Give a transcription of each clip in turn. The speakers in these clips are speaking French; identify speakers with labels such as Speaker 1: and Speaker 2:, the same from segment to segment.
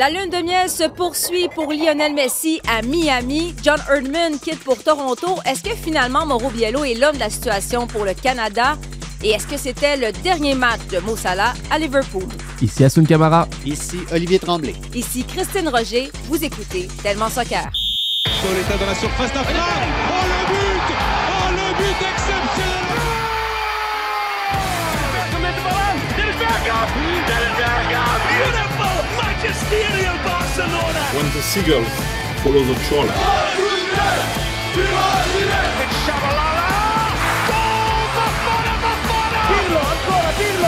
Speaker 1: La lune de miel se poursuit pour Lionel Messi à Miami. John Erdman quitte pour Toronto. Est-ce que finalement Mauro Biello est l'homme de la situation pour le Canada? Et est-ce que c'était le dernier match de Mo Salah à Liverpool?
Speaker 2: Ici Asun Kamara.
Speaker 3: Ici Olivier Tremblay.
Speaker 1: Ici Christine Roger. Vous écoutez Tellement Soccer.
Speaker 4: Dans la surface d'affaire. Oh le but Oh le but exceptionnel magisterial Barcelona.
Speaker 5: When the seagulls follow the trawler.
Speaker 4: It's Shabalala. Goal! Buffon, Buffon! Ancora, di!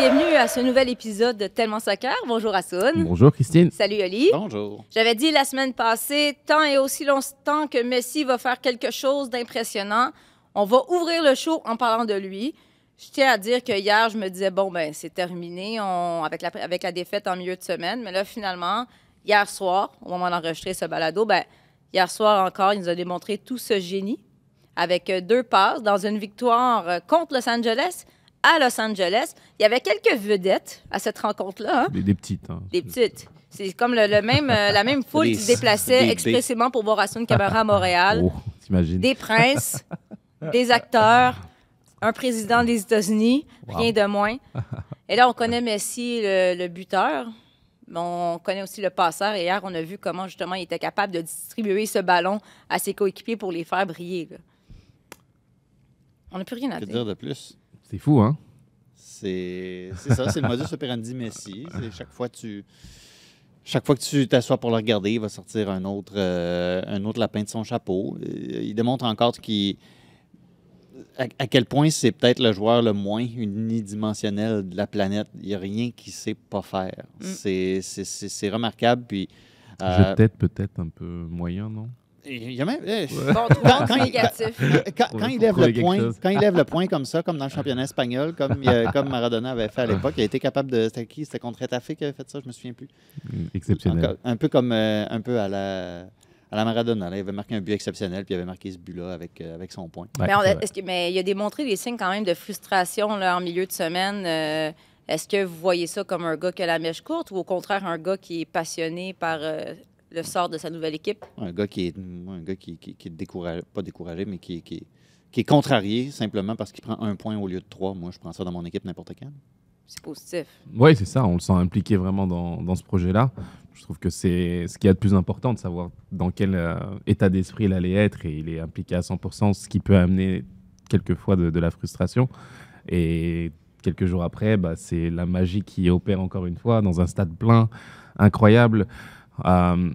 Speaker 1: Bienvenue à ce nouvel épisode de Tellement Soccer. Bonjour Asun.
Speaker 2: Bonjour Christine.
Speaker 1: Salut Oli.
Speaker 3: Bonjour.
Speaker 1: J'avais dit la semaine passée, tant et aussi longtemps que Messi va faire quelque chose d'impressionnant, on va ouvrir le show en parlant de lui. Je tiens à dire que hier, je me disais, bon, ben c'est terminé on- avec, la, avec la défaite en milieu de semaine. Mais là, finalement, hier soir, au moment d'enregistrer ce balado, ben, hier soir encore, il nous a démontré tout ce génie avec euh, deux passes dans une victoire euh, contre Los Angeles à Los Angeles. Il y avait quelques vedettes à cette rencontre-là. hein.
Speaker 2: Des, des petites. hein.
Speaker 1: Des petites. C'est comme le, le même, euh, la même foule
Speaker 3: Des-
Speaker 1: qui se déplaçait
Speaker 3: des-
Speaker 1: expressément pour voir Asun Camara à Montréal.
Speaker 2: Oh, t'imagines.
Speaker 1: Des princes, des acteurs, un président des États-Unis,
Speaker 2: Wow.
Speaker 1: rien de moins. Et là, on connaît Messi, le, le buteur. mais On connaît aussi le passeur. Et hier, on a vu comment, justement, il était capable de distribuer ce ballon à ses coéquipiers pour les faire briller. là. On n'a plus rien à
Speaker 3: Que
Speaker 1: dire.
Speaker 3: dire de plus?
Speaker 2: C'est fou, hein?
Speaker 3: C'est ça, c'est le modus operandi Messi. C'est Chaque fois, tu, chaque fois que tu t'assois pour le regarder, il va sortir un autre, euh, un autre lapin de son chapeau. Euh, Il démontre encore qu'il à, à quel point c'est peut-être le joueur le moins unidimensionnel de la planète. Il n'y a rien qu'il ne sait pas faire.
Speaker 1: Mm.
Speaker 3: C'est- C'est c'est- c'est remarquable. Puis,
Speaker 2: Je
Speaker 3: euh,
Speaker 2: tête peut-être un peu moyen, non?
Speaker 3: Il y a même, eh, Quand- il- quand, quand lève le point, quand il lève le point comme ça, comme dans le championnat espagnol, comme, il a- comme Maradona avait fait à l'époque, il a été capable de. C'était qui? C'était contre Retafe qui avait fait ça? Je me souviens plus.
Speaker 2: Exceptionnel.
Speaker 3: Encore- un peu comme euh, un peu à la à la Maradona. là. il avait marqué un but exceptionnel, puis il avait marqué ce but-là avec, euh, avec son point.
Speaker 2: Ouais,
Speaker 1: mais, on que- mais il a démontré des signes quand même de frustration là, en milieu de semaine. Euh, est-ce que vous voyez ça comme un gars qui a la mèche courte ou au contraire un gars qui est passionné par euh, le sort de sa nouvelle équipe?
Speaker 3: Un gars qui est, un gars qui, qui, qui est découragé, pas découragé, mais qui, qui, qui est contrarié simplement parce qu'il prend un point au lieu de trois. Moi, je prends ça dans mon équipe n'importe quand.
Speaker 1: C'est positif.
Speaker 2: Oui, c'est ça. On le sent impliqué vraiment dans, dans ce projet-là. Je trouve que c'est ce qu'il y a de plus important de savoir dans quel euh, état d'esprit il allait être et il est impliqué à 100%, ce qui peut amener quelquefois de, de la frustration. Et quelques jours après, bah, c'est la magie qui opère encore une fois dans un stade plein, incroyable. Euh,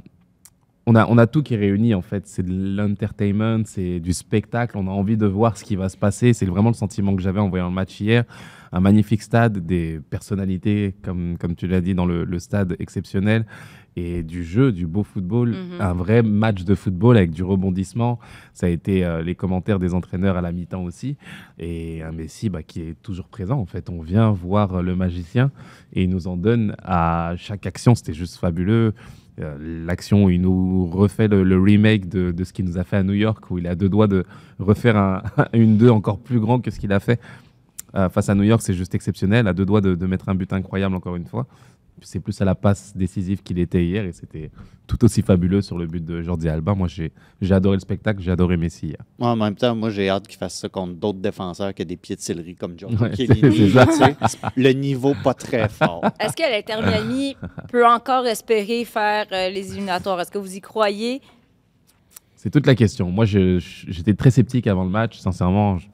Speaker 2: on a, on a tout qui est réuni en fait. C'est de l'entertainment, c'est du spectacle. On a envie de voir ce qui va se passer. C'est vraiment le sentiment que j'avais en voyant le match hier. Un magnifique stade, des personnalités, comme, comme tu l'as dit, dans le, le stade exceptionnel, et du jeu, du beau football.
Speaker 1: Mhm.
Speaker 2: Un vrai match de football avec du rebondissement. Ça a été euh, les commentaires des entraîneurs à la mi-temps aussi. Et un Messi bah, qui est toujours présent en fait. On vient voir le magicien et il nous en donne à chaque action. C'était juste fabuleux. Euh, L'action où il nous refait le, remake de, ce qu'il nous a fait à New York, où il a deux doigts de refaire un, une 2 encore plus grande que ce qu'il a fait euh, face à New York, c'est juste exceptionnel. À deux doigts de mettre un but incroyable encore une fois. C'est plus à la passe décisive qu'il était hier et c'était tout aussi fabuleux sur le but de Jordi Alba. Moi, j'ai j'ai adoré le spectacle, j'ai adoré Messi hier.
Speaker 3: Moi, en même temps, moi, j'ai hâte qu'il fasse ça contre d'autres défenseurs ont des pieds de céleri comme John
Speaker 2: Ouais,
Speaker 3: Chiellini,
Speaker 2: c'est ça.
Speaker 3: tu sais. Le niveau pas très fort.
Speaker 1: Est-ce que l'Inter Miami peut encore espérer faire euh, les éliminatoires? Est-ce que vous y croyez?
Speaker 2: C'est toute la question. Moi, je- j'étais très sceptique avant le match, sincèrement. Je-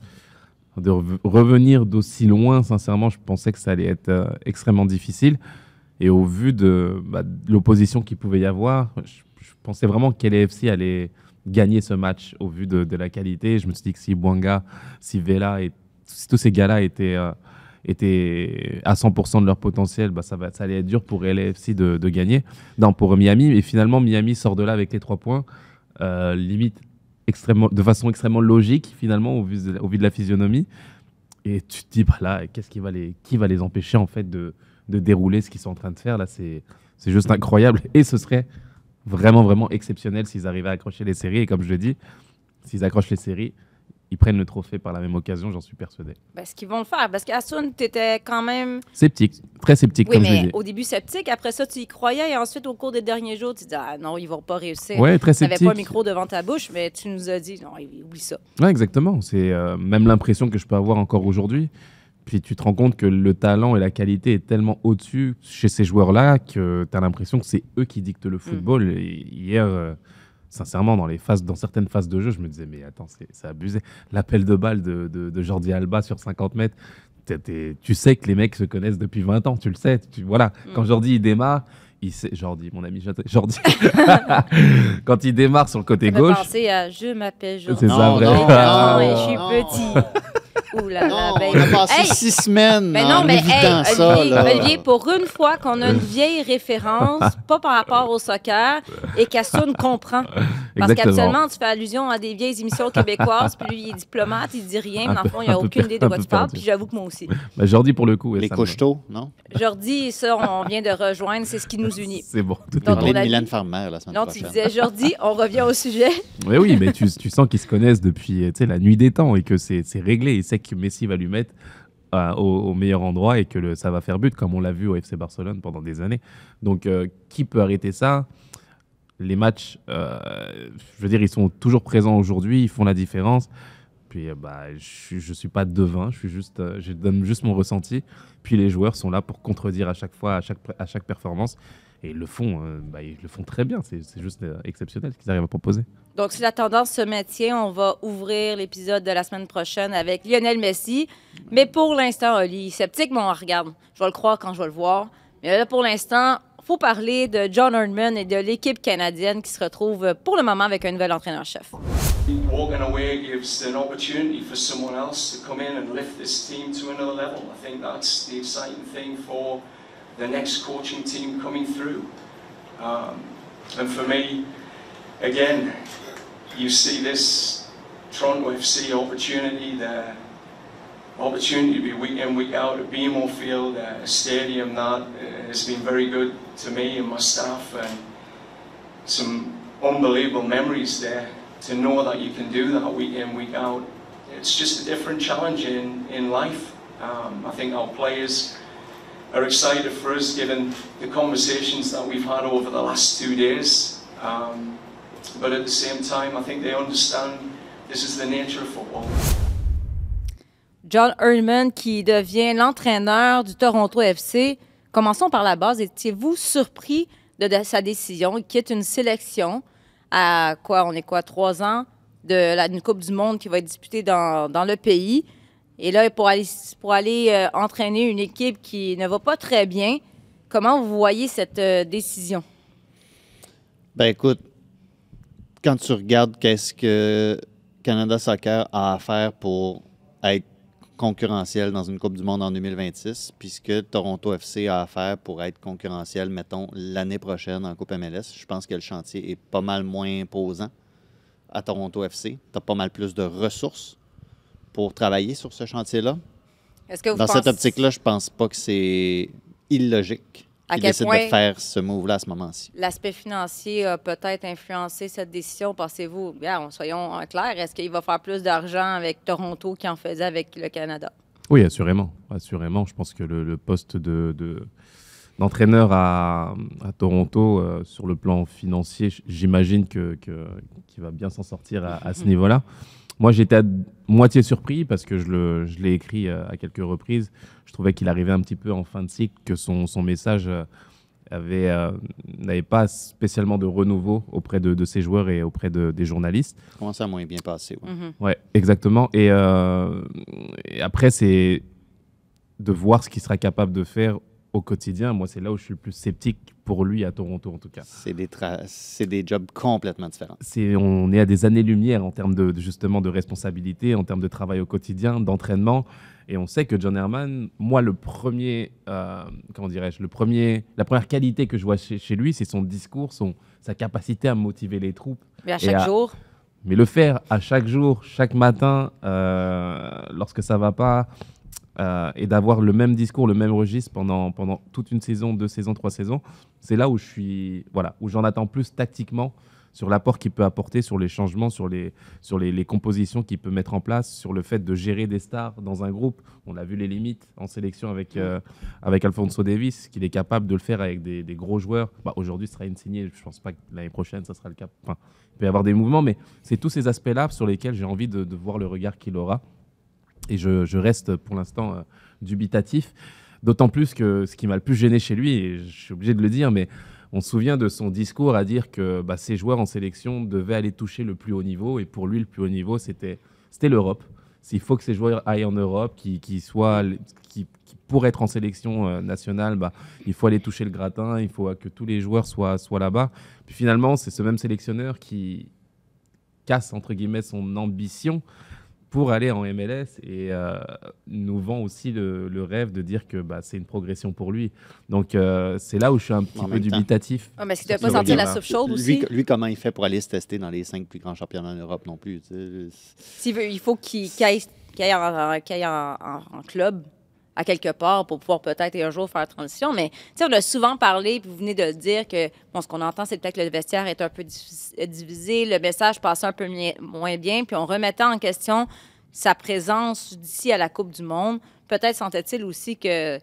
Speaker 2: De rev- revenir d'aussi loin, sincèrement, je pensais que ça allait être euh, extrêmement difficile. Et au vu de, bah, de l'opposition qu'il pouvait y avoir, je, pensais vraiment que LAFC allait gagner ce match au vu de, la qualité. Je me suis dit que si Bouanga, si Vela et si tous ces gars-là étaient, euh, à 100% de leur potentiel, bah, ça, allait être dur pour LAFC de, de gagner. Non, pour Miami. Et finalement, Miami sort de là avec les trois points. Euh, limite extrêmement, de façon extrêmement logique, finalement, au vu de la physionomie. Et tu te dis, bah là, qu'est-ce qui va les, qui va les empêcher, en fait, de, de dérouler ce qu'ils sont en train de faire? Là, c'est juste incroyable. Et ce serait vraiment, vraiment exceptionnel s'ils arrivaient à accrocher les séries. Et comme je le dis, s'ils accrochent les séries, ils prennent le trophée par la même occasion, j'en suis persuadé.
Speaker 1: Ben, ce qu'ils vont le faire. Parce qu'Assun, tu étais quand même.
Speaker 2: Sceptique, très sceptique,
Speaker 1: Oui,
Speaker 2: comme je
Speaker 1: mais
Speaker 2: dit.
Speaker 1: au début sceptique. Après ça, tu y croyais. Et ensuite, au cours des derniers jours, tu dis Ah non, ils vont pas réussir.
Speaker 2: Ouais, très
Speaker 1: Tu n'avais
Speaker 2: sceptique.
Speaker 1: pas le micro devant ta bouche, mais tu nous as dit Non, oublie ça.
Speaker 2: Ouais, exactement. C'est euh, même l'impression que je peux avoir encore aujourd'hui. Puis tu te rends compte que le talent et la qualité est tellement au-dessus chez ces joueurs-là que tu as l'impression que c'est eux qui dictent le football. Et hier, euh, sincèrement, dans, les phases, dans certaines phases de jeu, je me disais, mais attends, c'est abusé. L'appel de balle de, de- de Jordi Alba sur 50 mètres, t'es- tu sais que les mecs se connaissent depuis 20 ans, tu le sais. Tu, voilà. Quand Jordi il démarre, il sait, Jordi, mon ami Jordi, quand il démarre sur le côté gauche,
Speaker 1: penser à Je m'appelle Jean.
Speaker 2: C'est ça, vrai.
Speaker 3: non,
Speaker 1: Ah,
Speaker 3: non,
Speaker 1: ouais, je suis petit. Ouh là là,
Speaker 3: Non,
Speaker 1: ben-
Speaker 3: on a passé
Speaker 1: Hey!
Speaker 3: six semaines
Speaker 1: Mais
Speaker 3: en
Speaker 1: non, mais
Speaker 3: évitant
Speaker 1: hey,
Speaker 3: ça.
Speaker 1: Olivier,
Speaker 3: là.
Speaker 1: Olivier, pour une fois qu'on a une vieille référence, pas par rapport au soccer, et qu'Assoun comprend. Parce qu'habituellement, tu fais allusion à des vieilles émissions québécoises, puis lui, il est diplomate, il dit rien, mais le fond, il n'a aucune idée de quoi tu parles, puis j'avoue que moi aussi.
Speaker 2: bah, Jordi pour le coup.
Speaker 3: Les couche-tôt, non?
Speaker 1: Jordi, ça, on vient de rejoindre, c'est ce qui nous unit.
Speaker 2: C'est bon. tout
Speaker 1: on
Speaker 3: de
Speaker 1: a
Speaker 3: Mylène Farmer la semaine
Speaker 1: Non, tu
Speaker 3: prochaine.
Speaker 1: disais Jordi, on revient au sujet.
Speaker 2: Mais oui, mais tu, tu sens qu'ils se connaissent depuis tu sais, la nuit des temps et que c'est réglé. Il sait que Messi va lui mettre euh, au, meilleur endroit et que ça va faire but, comme on l'a vu au FC Barcelone pendant des années. Donc, euh, qui peut arrêter ça? Les matchs, euh, je veux dire, ils sont toujours présents aujourd'hui, ils font la différence. Puis, bah, je ne suis pas devin, je, suis juste, je donne juste mon ressenti. Puis, les joueurs sont là pour contredire à chaque fois, à chaque performance. Et ils le font, euh, bah, ils le font très bien. C'est c'est juste euh, exceptionnel ce qu'ils arrivent à proposer.
Speaker 1: Donc, si la tendance se maintient, on va ouvrir l'épisode de la semaine prochaine avec Lionel Messi. Mais pour l'instant, Oli, sceptique, mais on regarde. Je vais le croire quand je vais le voir. Mais là, pour l'instant, il faut parler de John Herdman et de l'équipe canadienne qui se retrouve pour le moment avec un nouvel entraîneur-chef.
Speaker 6: Walking away gives an opportunity for someone else to come in and lift this team to another level. I think that's the exciting thing for the next coaching team coming through. Um, and for me, again, you see this Toronto FC opportunity, the opportunity to be week in, week out at BMO Field, a stadium that uh, has been very good to me and my staff, and some unbelievable memories there. To know that you can do that week in, week out, it's just a different challenge in, in life. Um, I think our players are excited for us given the conversations that we've had over the last two days. Um, but at the same time, I think they understand this is the nature of football.
Speaker 1: John Herdman qui devient l'entraîneur du Toronto FC. Commençons par la base. Étiez-vous surpris de, sa décision? Il quitte une sélection à quoi? On est quoi? Trois ans de la d'une Coupe du Monde qui va être disputée dans le pays. Et là, pour aller, pour aller euh, entraîner une équipe qui ne va pas très bien, comment vous voyez cette euh, décision?
Speaker 3: Ben écoute, quand tu regardes qu'est-ce que Canada Soccer a à faire pour être concurrentiel dans une Coupe du Monde en 2026, puis ce que Toronto FC a à faire pour être concurrentiel, mettons, l'année prochaine en Coupe MLS, je pense que le chantier est pas mal moins imposant à Toronto FC. Tu as pas mal plus de ressources pour travailler sur ce chantier-là.
Speaker 1: Est-ce que vous
Speaker 3: Dans cette optique-là, je pense pas que c'est illogique
Speaker 1: À
Speaker 3: qu'ils
Speaker 1: quel
Speaker 3: décident
Speaker 1: point-
Speaker 3: de faire ce move-là à ce moment-ci.
Speaker 1: L'aspect financier a peut-être influencé cette décision? Pensez-vous, bien, soyons euh, clairs, est-ce qu'il va faire plus d'argent avec Toronto qu'il en faisait avec le Canada?
Speaker 2: Oui, assurément. Assurément. Je pense que le, le poste de, de- d'entraîneur à, à Toronto, euh, sur le plan financier, j'imagine que, que- qu'il va bien s'en sortir à, à ce niveau-là. Moi, j'étais à moitié surpris parce que je, le, je l'ai écrit euh, à quelques reprises. Je trouvais qu'il arrivait un petit peu en fin de cycle, que son, son message euh, avait, euh, n'avait pas spécialement de renouveau auprès de, de ses joueurs et auprès de- des journalistes.
Speaker 3: Comment ça moins bien passé? ouais.
Speaker 1: Mhm.
Speaker 2: Ouais, exactement. Et, euh, et après, c'est de voir ce qu'il sera capable de faire au quotidien. Moi, c'est là où je suis le plus sceptique pour lui à Toronto, en tout cas.
Speaker 3: C'est des, tra- c'est des jobs complètement différents.
Speaker 2: C'est, on est à des années-lumière en termes de, de- justement de responsabilité, en termes de travail au quotidien, d'entraînement. Et on sait que John Herman, moi, le premier, euh, comment dirais-je, le premier, la première qualité que je vois chez, chez lui, c'est son discours, son, sa capacité à motiver les troupes.
Speaker 1: Mais à chaque
Speaker 2: à-
Speaker 1: jour,
Speaker 2: Mais le faire à chaque jour, chaque matin, euh, lorsque ça va pas, euh, et d'avoir le même discours, le même registre pendant, pendant toute une saison, deux saisons, trois saisons, c'est là où je suis, voilà, où j'en attends plus tactiquement sur l'apport qu'il peut apporter, sur les changements, sur les, sur les, les compositions qu'il peut mettre en place, sur le fait de gérer des stars dans un groupe. On a vu les limites en sélection avec, euh, avec Alfonso Davis, qu'il est capable de le faire avec des, des gros joueurs. Bah, Aujourd'hui, ce sera insigné. Je pense pas que l'année prochaine, ça sera le cas. Enfin, il peut y avoir des mouvements, mais c'est tous ces aspects-là sur lesquels j'ai envie de, de voir le regard qu'il aura. Et je, reste pour l'instant euh, dubitatif. D'autant plus que ce qui m'a le plus gêné chez lui, et je suis obligé de le dire, mais on se souvient de son discours à dire que bah, ses joueurs en sélection devaient aller toucher le plus haut niveau. Et pour lui, le plus haut niveau, c'était l'Europe. S'il faut que ces joueurs aillent en Europe, qui, soient, qui pour être en sélection euh, nationale, bah, il faut aller toucher le gratin, il faut que tous les joueurs soient, soient là-bas. Puis finalement, c'est ce même sélectionneur qui casse, entre guillemets, son ambition pour aller en MLS et euh, nous vend aussi le, le rêve de dire que bah, c'est une progression pour lui. Donc euh, c'est là où je suis un petit
Speaker 3: En
Speaker 2: peu dubitatif.
Speaker 1: Ah, mais est-ce qu'il ne pas
Speaker 2: ce
Speaker 1: sentir la soupe chaude
Speaker 3: lui,
Speaker 1: aussi?
Speaker 3: lui, comment il fait pour aller se tester dans les cinq plus grands championnats en Europe non plus?
Speaker 1: veut, il faut qu'il qu'il aille, qu'il aille en, qu'il aille en- en- en club à quelque part pour pouvoir peut-être un jour faire transition. Mais on a souvent parlé, puis vous venez de le dire, que bon, ce qu'on entend, c'est peut-être que le vestiaire est un peu diffi- divisé, le message passait un peu moins bien, puis on remettait en question sa présence d'ici à la Coupe du Monde. Peut-être sentait-il aussi que,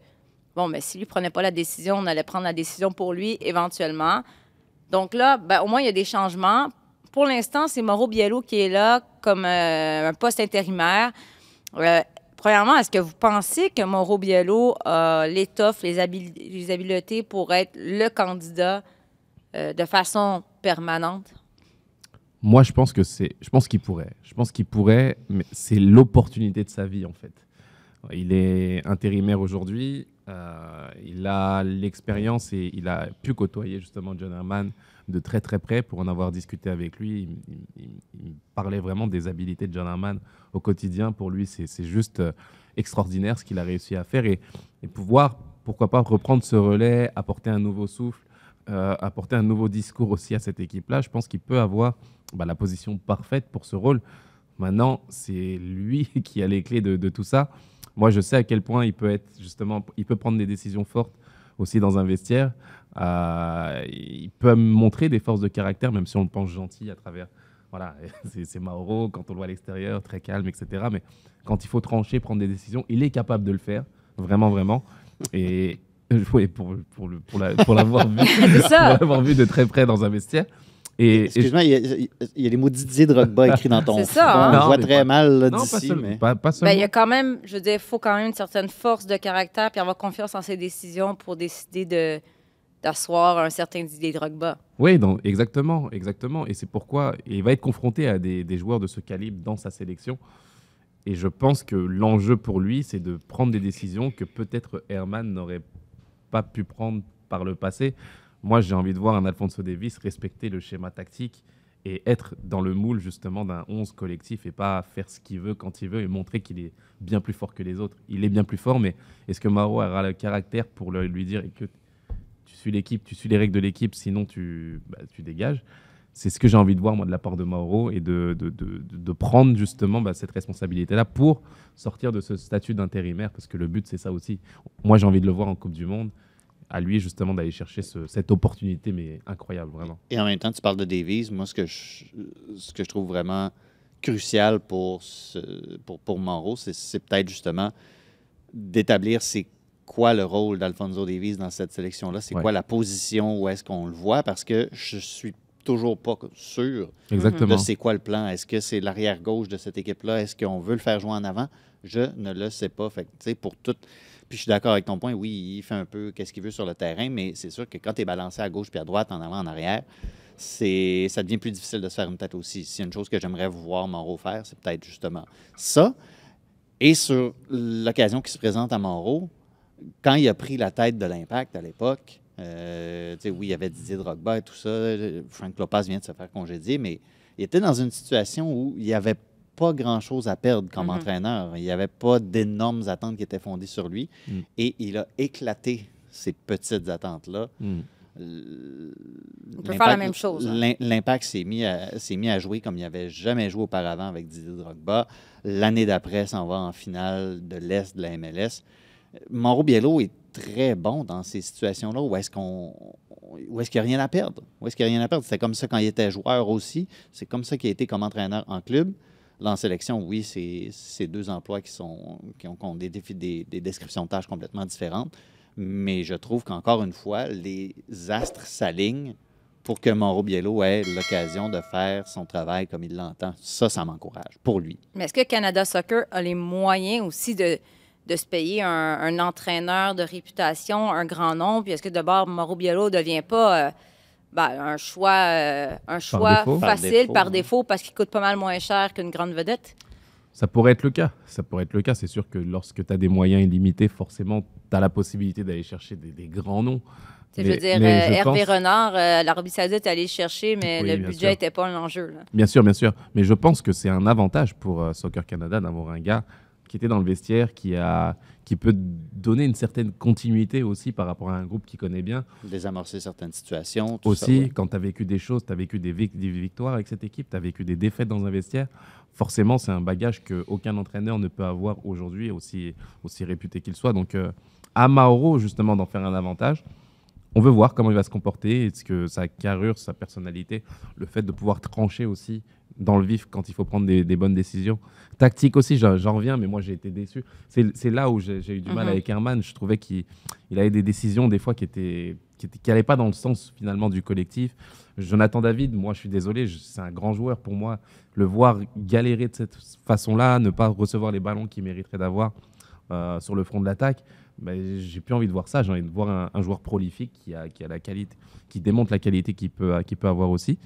Speaker 1: bon, mais si lui prenait pas la décision, on allait prendre la décision pour lui éventuellement. Donc là, ben, au moins, il y a des changements. Pour l'instant, c'est Mauro Biello qui est là comme euh, un poste intérimaire. Euh, premièrement, est-ce que vous pensez que Mauro Biello a l'étoffe, les, habil- les habiletés pour être le candidat euh, de façon permanente?
Speaker 2: Moi, je pense que c'est, je pense qu'il pourrait. Je pense qu'il pourrait, mais c'est l'opportunité de sa vie en fait. Il est intérimaire aujourd'hui. euh, il a l'expérience et il a pu côtoyer justement John Herman de très très près pour en avoir discuté avec lui. Il, parlait vraiment des habiletés de John Herman au quotidien. Pour lui, c'est c'est juste euh, extraordinaire ce qu'il a réussi à faire et, et pouvoir, pourquoi pas, reprendre ce relais, apporter un nouveau souffle, euh, apporter un nouveau discours aussi à cette équipe-là. Je pense qu'il peut avoir bah, la position parfaite pour ce rôle. Maintenant, c'est lui qui a les clés de, de tout ça. Moi, je sais à quel point il peut être justement, il peut prendre des décisions fortes aussi dans un vestiaire. Euh, il peut me montrer des forces de caractère, même si on le pense gentil à travers. Voilà, c'est Mauro quand on le voit à l'extérieur, très calme, etc. Mais quand il faut trancher, prendre des décisions, il est capable de le faire, vraiment, vraiment. Et oui, pour, pour, le- pour la- pour l'avoir vu,
Speaker 1: ça.
Speaker 2: pour l'avoir vu de très près dans un vestiaire. Et,
Speaker 3: Excuse-moi, il y, a, il y a les mots Didier Drogba écrits dans ton
Speaker 1: C'est ça, hein?
Speaker 3: On
Speaker 2: Non,
Speaker 3: voit
Speaker 2: mais
Speaker 3: très
Speaker 2: pas-
Speaker 3: mal là,
Speaker 2: non, pas
Speaker 3: d'ici, mais...
Speaker 2: Pas, pas
Speaker 1: Ben, il y a quand même, je veux dire, il faut quand même une certaine force de caractère puis avoir confiance en ses décisions pour décider de d'asseoir un certain Didier Drogba.
Speaker 2: Oui, dans- exactement, exactement. Et c'est pourquoi il va être confronté à des, des joueurs de ce calibre dans sa sélection. Et je pense que l'enjeu pour lui, c'est de prendre des décisions que peut-être Herman n'aurait pas pu prendre par le passé. Moi, j'ai envie de voir un Alfonso Davis respecter le schéma tactique et être dans le moule justement d'un 11 collectif et pas faire ce qu'il veut quand il veut et montrer qu'il est bien plus fort que les autres. Il est bien plus fort, mais est-ce que Maro aura le caractère pour lui dire écoute, tu suis l'équipe, tu suis les règles de l'équipe, sinon tu, bah, tu dégages? C'est ce que j'ai envie de voir moi de la part de Mauro et de- de- de prendre justement bah, cette responsabilité-là pour sortir de ce statut d'intérimaire parce que le but c'est ça aussi. Moi j'ai envie de le voir en Coupe du Monde. À lui justement d'aller chercher ce- cette opportunité, mais incroyable vraiment.
Speaker 3: Et en même temps, tu parles de Davies. Moi, ce que je, ce que je trouve vraiment crucial pour, ce- pour, pour Mauro, c'est, peut-être justement d'établir c'est quoi le rôle d'Alfonso Davies dans cette sélection-là, c'est
Speaker 2: Ouais.
Speaker 3: quoi la position, où est-ce qu'on le voit, parce que je suis toujours pas sûr
Speaker 2: Exactement.
Speaker 3: de c'est quoi le plan. Est-ce que c'est l'arrière gauche de cette équipe-là? Est-ce qu'on veut le faire jouer en avant? Je ne le sais pas. Fait que, tu sais, pour tout. Puis je suis d'accord avec ton point. Oui, il fait un peu qu'est-ce qu'il veut sur le terrain, mais c'est sûr que quand tu es balancé à gauche puis à droite, en avant, en arrière, c'est ça devient plus difficile de se faire une tête aussi. A une chose que j'aimerais voir Moreau faire, c'est peut-être justement ça. Et sur l'occasion qui se présente à Moreau, quand il a pris la tête de l'impact à l'époque, euh, oui, il y avait Didier Drogba et tout ça. Frank Lopez vient de se faire congédier, mais il était dans une situation où il n'y avait pas grand-chose à perdre comme
Speaker 1: Mhm.
Speaker 3: entraîneur. Il n'y avait pas d'énormes attentes qui étaient fondées sur lui.
Speaker 2: Mm.
Speaker 3: Et il a éclaté ces petites attentes-là.
Speaker 2: Mm.
Speaker 1: On peut faire la même chose, hein.
Speaker 3: l'im- L'impact s'est mis, à, s'est mis à jouer comme il n'avait jamais joué auparavant avec Didier Drogba. L'année d'après, s'en va en finale de l'Est de la MLS. Mauro Biello est très bon dans ces situations-là où est-ce qu'on où est-ce qu'il n'y a rien à perdre? Où est-ce qu'il n'y a rien à perdre? C'était comme ça quand il était joueur aussi. C'est comme ça qu'il a été comme entraîneur en club. Là, en sélection, oui, c'est deux emplois qui, sont, qui ont, des, défis, des, des descriptions de tâches complètement différentes. Mais je trouve qu'encore une fois, les astres s'alignent pour que Mauro Biello ait l'occasion de faire son travail comme il l'entend. Ça, ça m'encourage, pour lui.
Speaker 1: Mais est-ce que Canada Soccer a les moyens aussi de, se payer un, un entraîneur de réputation, un grand nom? Puis est-ce que d'abord, Mauro Biello ne devient pas euh, ben, un choix, euh, un choix
Speaker 2: défaut.
Speaker 3: Par
Speaker 1: facile
Speaker 3: défaut,
Speaker 1: par défaut parce qu'il coûte pas mal moins cher qu'une grande vedette?
Speaker 2: Ça pourrait être le cas. Ça pourrait être le cas. C'est sûr que lorsque tu as des moyens illimités, forcément, tu as la possibilité d'aller chercher des, des grands noms.
Speaker 1: Tu sais, je veux
Speaker 2: Mais-
Speaker 1: dire,
Speaker 2: mais
Speaker 1: euh,
Speaker 2: je
Speaker 1: Hervé
Speaker 2: pense-
Speaker 1: Renard, euh, l'Arabie Saoudite est chercher, mais
Speaker 2: Oui,
Speaker 1: le
Speaker 2: bien
Speaker 1: budget
Speaker 2: sûr.
Speaker 1: n'était pas l'enjeu. là.
Speaker 2: Bien sûr, bien sûr. Mais je pense que c'est un avantage pour euh, Soccer Canada d'avoir un gars qui était dans le vestiaire, qui, a, qui peut donner une certaine continuité aussi par rapport à un groupe qu'il connaît bien.
Speaker 3: Désamorcer certaines situations. tout ça,
Speaker 2: Aussi,
Speaker 3: ouais.
Speaker 2: quand tu as vécu des choses, tu as vécu des, vic- des victoires avec cette équipe, tu as vécu des défaites dans un vestiaire, forcément, c'est un bagage qu'aucun entraîneur ne peut avoir aujourd'hui, aussi, aussi réputé qu'il soit. Donc, euh, à Mauro, justement, d'en faire un avantage. On veut voir comment il va se comporter, est-ce que sa carrure, sa personnalité, le fait de pouvoir trancher aussi dans le vif quand il faut prendre des, des bonnes décisions. Tactique aussi, j'en reviens, mais moi j'ai été déçu. C'est là où j'ai eu du mal
Speaker 1: Mhm.
Speaker 2: avec Herman. Je trouvais qu'il il avait des décisions des fois qui étaient qui n'allaient pas dans le sens finalement du collectif. Jonathan David, moi je suis désolé, c'est un grand joueur pour moi. Le voir galérer de cette façon-là, ne pas recevoir les ballons qu'il mériterait d'avoir euh, sur le front de l'attaque, ben, j'ai plus envie de voir ça. J'ai envie de voir un, joueur prolifique qui a, qui a la qualité, qui démontre la qualité qu'il peut, qu'il peut avoir aussi.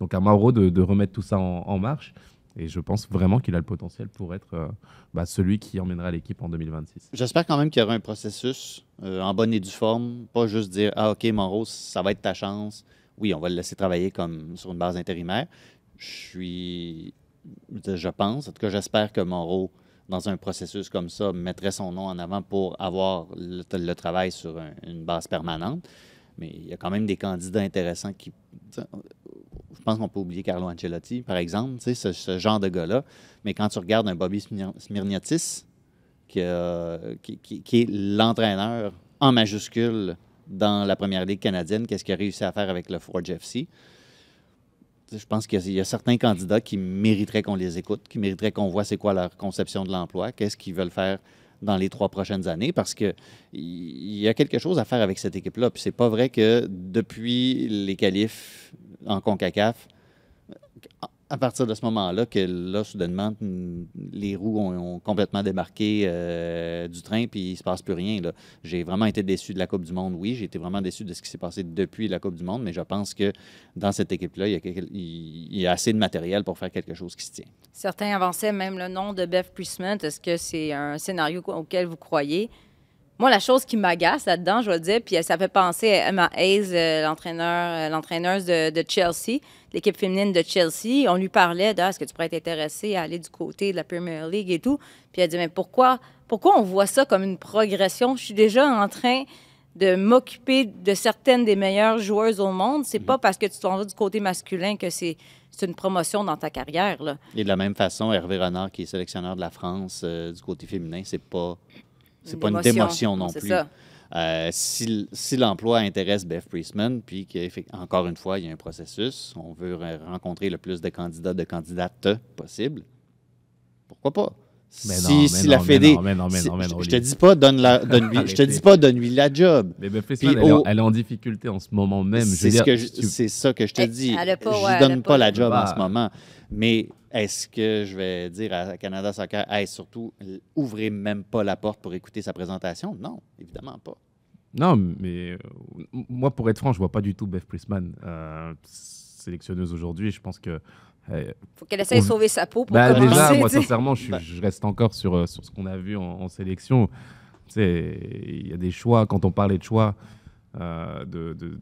Speaker 2: Donc à Mauro de, remettre tout ça en, marche. Et je pense vraiment qu'il a le potentiel pour être euh, bah, celui qui emmènera l'équipe en 2026.
Speaker 3: J'espère quand même qu'il y aura un processus euh, en bonne et due forme, pas juste dire Ah, OK, Monroe, ça va être ta chance. Oui, on va le laisser travailler comme sur une base intérimaire. Je suis. Je pense, en tout cas, j'espère que Monroe, dans un processus comme ça, mettrait son nom en avant pour avoir le, travail sur un- une base permanente. Mais il y a quand même des candidats intéressants qui. Je pense qu'on peut oublier Carlo Ancelotti, par exemple, ce, ce genre de gars-là. Mais quand tu regardes un Bobby Smir- Smirniatis, qui, qui- qui- qui est l'entraîneur en majuscule dans la première ligue canadienne, qu'est-ce qu'il a réussi à faire avec le Forge FC. Je pense qu'il y a- certains candidats qui mériteraient qu'on les écoute, qui mériteraient qu'on voit c'est quoi leur conception de l'emploi, qu'est-ce qu'ils veulent faire dans les trois prochaines années, parce que il y a quelque chose à faire avec cette équipe-là. Puis c'est pas vrai que depuis les qualifs en CONCACAF, à partir de ce moment-là, que là, soudainement, mm, les roues ont, complètement débarqué euh, du train, puis il ne se passe plus rien. J'ai vraiment été déçu de la Coupe du Monde, oui. J'ai été vraiment déçu de ce qui s'est passé depuis la Coupe du Monde, mais je pense que dans cette équipe-là, il y, a assez de matériel pour faire quelque chose qui se tient.
Speaker 1: Certains avançaient même le nom de Beth Priestman. Est-ce que c'est un scénario auquel vous croyez? Moi, la chose qui m'agace là-dedans, je vais le dire, puis ça fait penser à Emma Hayes, euh, l'entraîneur, euh, l'entraîneuse de Chelsea, l'équipe féminine de Chelsea. On lui parlait de Ah, est-ce que tu pourrais être intéressé à aller du côté de la Premier League et tout. Puis elle dit mais pourquoi, pourquoi on voit ça comme une progression? Je suis déjà en train de m'occuper de certaines des meilleures joueuses au monde. C'est pas parce que tu t'en vas du côté masculin que c'est c'est une promotion dans ta carrière. Là.
Speaker 3: Et de la même façon, Hervé Renard, qui est sélectionneur de la France euh, du côté féminin, c'est pas, c'est pas une
Speaker 1: démotion.
Speaker 3: non
Speaker 1: C'est
Speaker 3: plus.
Speaker 1: ça.
Speaker 3: Euh, si si l'emploi intéresse Beth Priestman, puis qu'encore une fois, il y a un processus, on veut re- rencontrer le plus de candidats, de candidates possible, pourquoi pas?
Speaker 2: Mais
Speaker 3: si
Speaker 2: non, mais
Speaker 3: si
Speaker 2: non,
Speaker 3: la Fédé.
Speaker 2: non, mais non, mais
Speaker 3: si-
Speaker 2: non, mais
Speaker 3: je-
Speaker 2: non,
Speaker 3: je te dis pas, donne la, donne lui, je te dis pas, donne-lui la job.
Speaker 2: Mais Beth
Speaker 3: Puis
Speaker 2: Priestman, elle, est-
Speaker 3: au-
Speaker 2: elle est en difficulté en ce moment même.
Speaker 3: C'est ce que
Speaker 2: tu-
Speaker 3: c'est ça que je te dis.
Speaker 1: elle a pas-
Speaker 3: je
Speaker 1: elle a
Speaker 3: donne
Speaker 1: pas
Speaker 3: pas la job en ce moment. Mais est-ce que je vais dire à Canada Soccer, hey, surtout, ouvrez même pas la porte pour écouter sa présentation? Non, évidemment pas.
Speaker 2: Non, mais euh, moi, pour être franc, je vois pas du tout Beth Priestman euh, sélectionneuse aujourd'hui. Je pense que. euh,
Speaker 1: faut qu'elle essaye de
Speaker 2: On-
Speaker 1: sauver sa peau pour
Speaker 2: bah,
Speaker 1: commencer,
Speaker 2: déjà, moi, sincèrement, je,
Speaker 3: Bah.
Speaker 2: je reste encore sur, euh, sur ce qu'on a vu en, en sélection. Tu sais, il y a des choix, quand on parlait de choix, euh, de, de-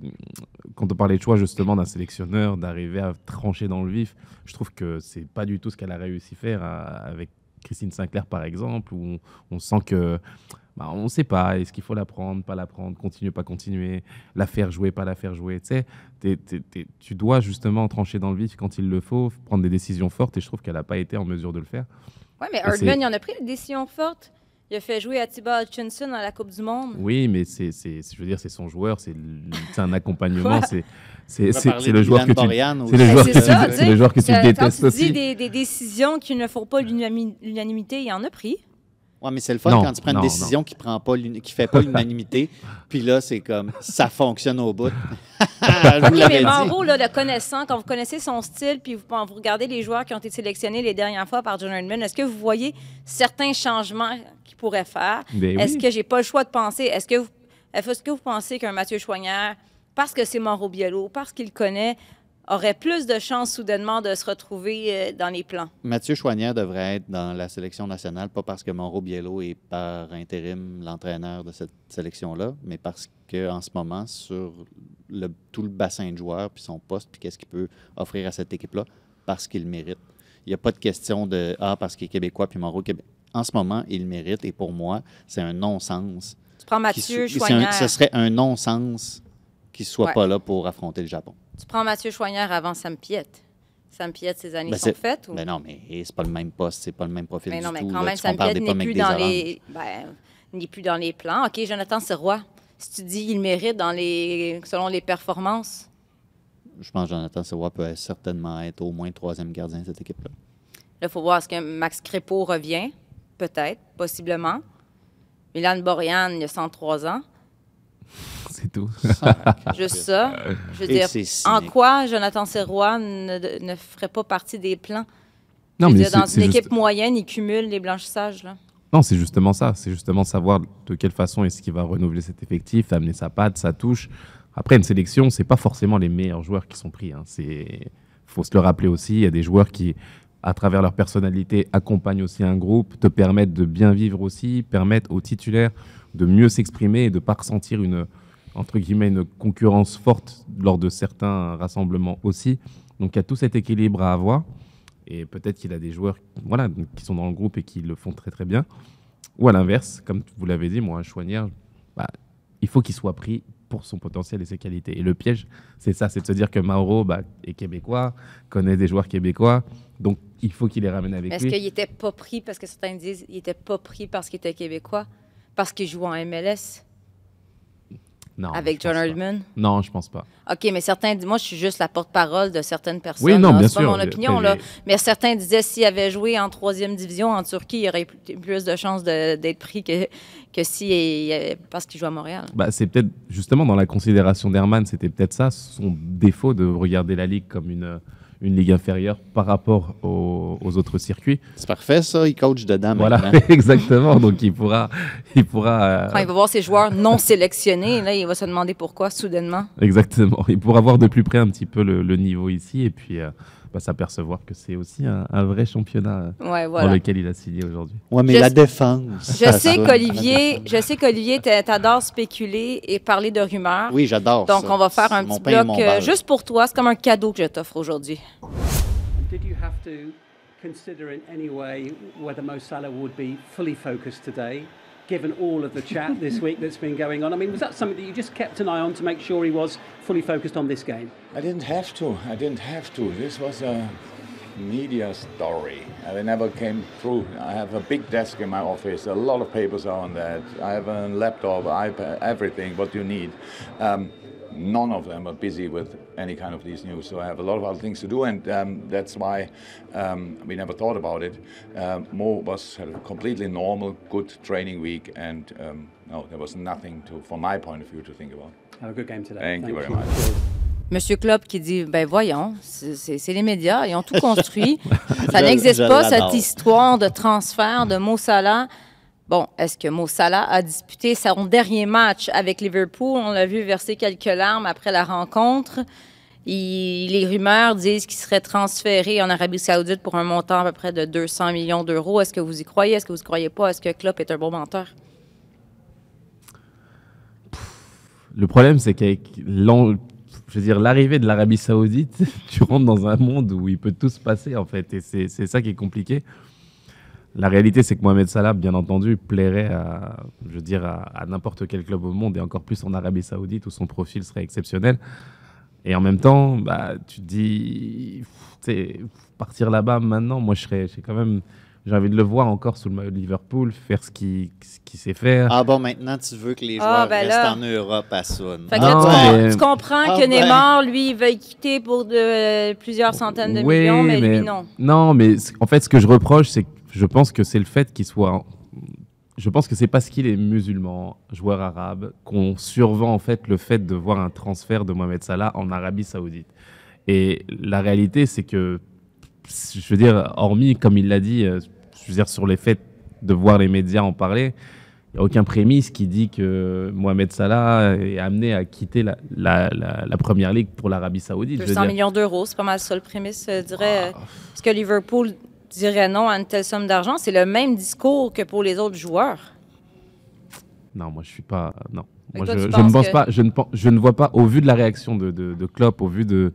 Speaker 2: quand on parlait de choix justement d'un sélectionneur, d'arriver à trancher dans le vif, je trouve que c'est pas du tout ce qu'elle a réussi à faire à- avec Christine Sinclair, par exemple, où on, on sent que. Bah, on ne sait pas, est-ce qu'il faut la prendre, pas la prendre, continuer, pas continuer, la faire jouer, pas la faire jouer. Tu sais, tu dois justement trancher dans le vif quand il le faut, prendre des décisions fortes, et je trouve qu'elle n'a pas été en mesure de le faire.
Speaker 1: Oui, mais Herdman, il en a pris des décisions fortes. Il a fait jouer Atiba Hutchinson à la Coupe du Monde.
Speaker 2: Oui, mais c'est, c'est, je veux dire, c'est son joueur, c'est, un accompagnement, c'est, c'est, le joueur que tu, c'est
Speaker 3: aussi.
Speaker 2: le
Speaker 1: Ben,
Speaker 2: joueur que tu, c'est le joueur que tu
Speaker 1: Quand
Speaker 2: détestes
Speaker 1: tu dis
Speaker 2: aussi.
Speaker 1: des, décisions qui ne font pas l'unanimité, il en a pris.
Speaker 3: Ouais, mais c'est le fun
Speaker 2: Non,
Speaker 3: quand tu prends une
Speaker 2: non,
Speaker 3: décision qui prend pas qui fait pas l'unanimité, puis là c'est comme ça fonctionne au bout. Je vous
Speaker 1: mais. Mauro, là, le connaissant, quand vous connaissez son style, puis vous, quand vous regardez les joueurs qui ont été sélectionnés les dernières fois par John Herdman, est-ce que vous voyez certains changements qu'il pourrait faire?
Speaker 2: Ben
Speaker 1: Est-ce
Speaker 2: oui.
Speaker 1: que j'ai pas le choix de penser? Est-ce que vous, est-ce que vous pensez qu'un Mathieu Choignard, parce que c'est Mauro Biello, parce qu'il le connaît, aurait plus de chances soudainement de se retrouver euh, dans les plans?
Speaker 3: Mathieu Chouanière devrait être dans la sélection nationale, pas parce que Mauro Biello est par intérim l'entraîneur de cette sélection-là, mais parce qu'en ce moment, sur le, tout le bassin de joueurs, puis son poste, puis qu'est-ce qu'il peut offrir à cette équipe-là, parce qu'il le mérite. Il n'y a pas de question de Ah, parce qu'il est québécois, puis Mauro Québec. En ce moment, il mérite, et pour moi, c'est un non-sens.
Speaker 1: Tu prends Mathieu Choignard.
Speaker 3: ce serait un non-sens qu'il ne soit
Speaker 1: Ouais.
Speaker 3: pas là pour affronter le Japon.
Speaker 1: Tu prends Mathieu Choignard avant Sam Piette. Sam Piette, ses années
Speaker 3: Ben,
Speaker 1: sont faites? Ou...
Speaker 3: Mais non, mais c'est pas le même poste, c'est pas le même profil du
Speaker 1: non, mais
Speaker 3: tout.
Speaker 1: quand
Speaker 3: là.
Speaker 1: même, Sam Piette n'est plus dans les. Ben, plus dans les plans. OK, Jonathan Sirois. Si tu dis il mérite dans les, selon les performances,
Speaker 3: Je pense que Jonathan Sirois peut certainement être au moins troisième gardien de cette équipe-là.
Speaker 1: là, il faut voir est-ce que Max Crépeau revient. Peut-être, possiblement. Milan Borjan, il a 103 ans.
Speaker 2: C'est tout.
Speaker 1: Juste ça. Je veux
Speaker 3: Et
Speaker 1: dire, en quoi Jonathan Sirois ne, ne ferait pas partie des plans?
Speaker 2: Non,
Speaker 1: Je veux
Speaker 2: mais
Speaker 1: dire,
Speaker 2: c'est,
Speaker 1: dans une
Speaker 2: juste-
Speaker 1: équipe moyenne, il cumule les blanchissages. Là.
Speaker 2: Non, c'est justement ça. C'est justement savoir de quelle façon est-ce qu'il va renouveler cet effectif, amener sa patte, sa touche. Après, une sélection, c'est pas forcément les meilleurs joueurs qui sont pris. Il C'est, faut se le rappeler aussi. Il y a des joueurs qui, à travers leur personnalité, accompagnent aussi un groupe, te permettent de bien vivre aussi, permettent aux titulaires de mieux s'exprimer et de pas ressentir une entre guillemets une concurrence forte lors de certains rassemblements aussi. Donc il y a tout cet équilibre à avoir. Et peut-être qu'il a des joueurs voilà, qui sont dans le groupe et qui le font très très bien. Ou à l'inverse, comme vous l'avez dit, moi, un Chouanière, bah, il faut qu'il soit pris pour son potentiel et ses qualités. Et le piège, c'est ça, c'est de se dire que Mauro bah, est québécois, connaît des joueurs québécois, donc il faut qu'il les ramène avec
Speaker 1: Mais Est-ce
Speaker 2: lui.
Speaker 1: qu'il n'était pas pris, parce que certains disent qu'il n'était pas pris parce qu'il était québécois, parce qu'il joue en MLS
Speaker 2: Non,
Speaker 1: avec John
Speaker 2: pas.
Speaker 1: Herdman?
Speaker 2: Non, je pense pas.
Speaker 1: OK, mais certains disent, moi, je suis juste la porte-parole de certaines personnes.
Speaker 2: Oui, non,
Speaker 1: là.
Speaker 2: bien
Speaker 1: C'est pas
Speaker 2: sûr.
Speaker 1: mon opinion,
Speaker 2: Après,
Speaker 1: là. Mais certains disaient s'il avait joué en troisième division en Turquie, il aurait plus de chances de- d'être pris que, que si il- il- parce qu'il joue à Montréal.
Speaker 2: Bah, c'est peut-être justement dans la considération d'Herman, c'était peut-être ça son défaut de regarder la ligue comme une, une ligue inférieure par rapport aux, aux autres circuits.
Speaker 3: C'est parfait, ça. Il coach dedans
Speaker 2: Voilà,
Speaker 3: maintenant.
Speaker 2: exactement. Donc il pourra, il pourra, euh,
Speaker 1: Quand il va voir ses joueurs non sélectionnés, là, il va se demander pourquoi, soudainement.
Speaker 2: exactement, il pourra voir de plus près un petit peu le, le niveau ici et puis euh, bah, s'apercevoir que c'est aussi un, un vrai championnat euh,
Speaker 1: Ouais,
Speaker 2: dans lequel il a signé aujourd'hui.
Speaker 3: Ouais, mais
Speaker 1: Je
Speaker 3: la
Speaker 1: sais-
Speaker 3: défense.
Speaker 1: Je sais qu'Olivier, je sais qu'Olivier, t'a- t'adores spéculer et parler de rumeurs.
Speaker 3: Oui, j'adore
Speaker 1: Donc,
Speaker 3: ça.
Speaker 1: on va faire un petit bloc euh, juste pour toi. C'est comme un cadeau que je t'offre aujourd'hui.
Speaker 7: Did you have to consider in any way whether Mo Salah would be fully focused today, given all of the chat this week that's been going on? I mean, was that something that you just kept an eye on to make sure he was fully focused on this game?
Speaker 8: I didn't have to. I didn't have to. This was a media story. it never came through. I have a big desk in my office. A lot of papers are on that. I have a laptop, iPad, everything what you need. Um, none of them are busy with any kind of these news. So I have a lot of other things to do, and um, that's why um, we never thought about it. Um, Mo was had a completely normal, good training week, and um, no, there was nothing to, from my point of view, to think about.
Speaker 7: Have a good game today.
Speaker 8: Thank you very
Speaker 7: you.
Speaker 8: much.
Speaker 1: Monsieur Klopp qui dit ben voyons, c'est- les médias, ils ont tout construit. Ça n'existe pas cette histoire de transfert de Mo Salah. Bon, est-ce que Mo Salah a disputé son dernier match avec Liverpool? On l'a vu verser quelques larmes après la rencontre. Les rumeurs disent qu'il serait transféré en Arabie Saoudite pour un montant à peu près de 200 millions d'euros. Est-ce que vous y croyez? Est-ce que vous y croyez pas? Est-ce que Klopp est un bon menteur?
Speaker 2: Le problème, c'est qu'avec l'arrivée de l'Arabie Saoudite, tu rentres dans un monde où il peut tout se passer, en fait. Et c'est ça qui est compliqué. La réalité, c'est que Mohamed Salah, bien entendu, plairait à, à n'importe quel club au monde, et encore plus en Arabie Saoudite, où son profil serait exceptionnel. Et en même temps, bah, tu te dis, sais, partir là-bas maintenant, moi, je serais, je serais quand même j'ai envie de le voir encore sous le maillot de Liverpool, faire ce qu'il ce qu'il sait faire.
Speaker 3: Ah bon, maintenant, tu veux que les joueurs
Speaker 1: Ah, ben
Speaker 3: restent
Speaker 1: là.
Speaker 3: en Europe à Sun.
Speaker 1: Fait que là,
Speaker 2: Non,
Speaker 1: tu, com-
Speaker 2: mais-
Speaker 1: tu comprends
Speaker 3: Ah,
Speaker 1: que
Speaker 3: ben.
Speaker 1: Neymar, lui, il veut quitter pour de, plusieurs centaines de
Speaker 2: Oui,
Speaker 1: millions, mais,
Speaker 2: mais-
Speaker 1: lui, non.
Speaker 2: Non, mais c- en fait, ce que je reproche, c'est que je pense que c'est le fait qu'il soit. Je pense que c'est parce qu'il est musulman, joueur arabe, qu'on survend en fait le fait de voir un transfert de Mohamed Salah en Arabie Saoudite. Et la réalité, c'est que, je veux dire, hormis, comme il l'a dit, euh, je veux dire, sur les faits de voir les médias en parler, il n'y a aucun prémisse qui dit que Mohamed Salah est amené à quitter la, la- la- la première ligue pour l'Arabie Saoudite. je veux
Speaker 1: 200
Speaker 2: dire.
Speaker 1: millions d'euros, c'est pas mal ça le prémisse, je dirais. Est-ce que Liverpool dirait non à une telle somme d'argent? C'est le même discours que pour les autres joueurs.
Speaker 2: Non, moi je suis pas. Non. Moi,
Speaker 1: toi,
Speaker 2: je, ne pense
Speaker 1: que-
Speaker 2: pas. Je ne, je ne vois pas, au vu de la réaction de, de, de Klopp, au vu de.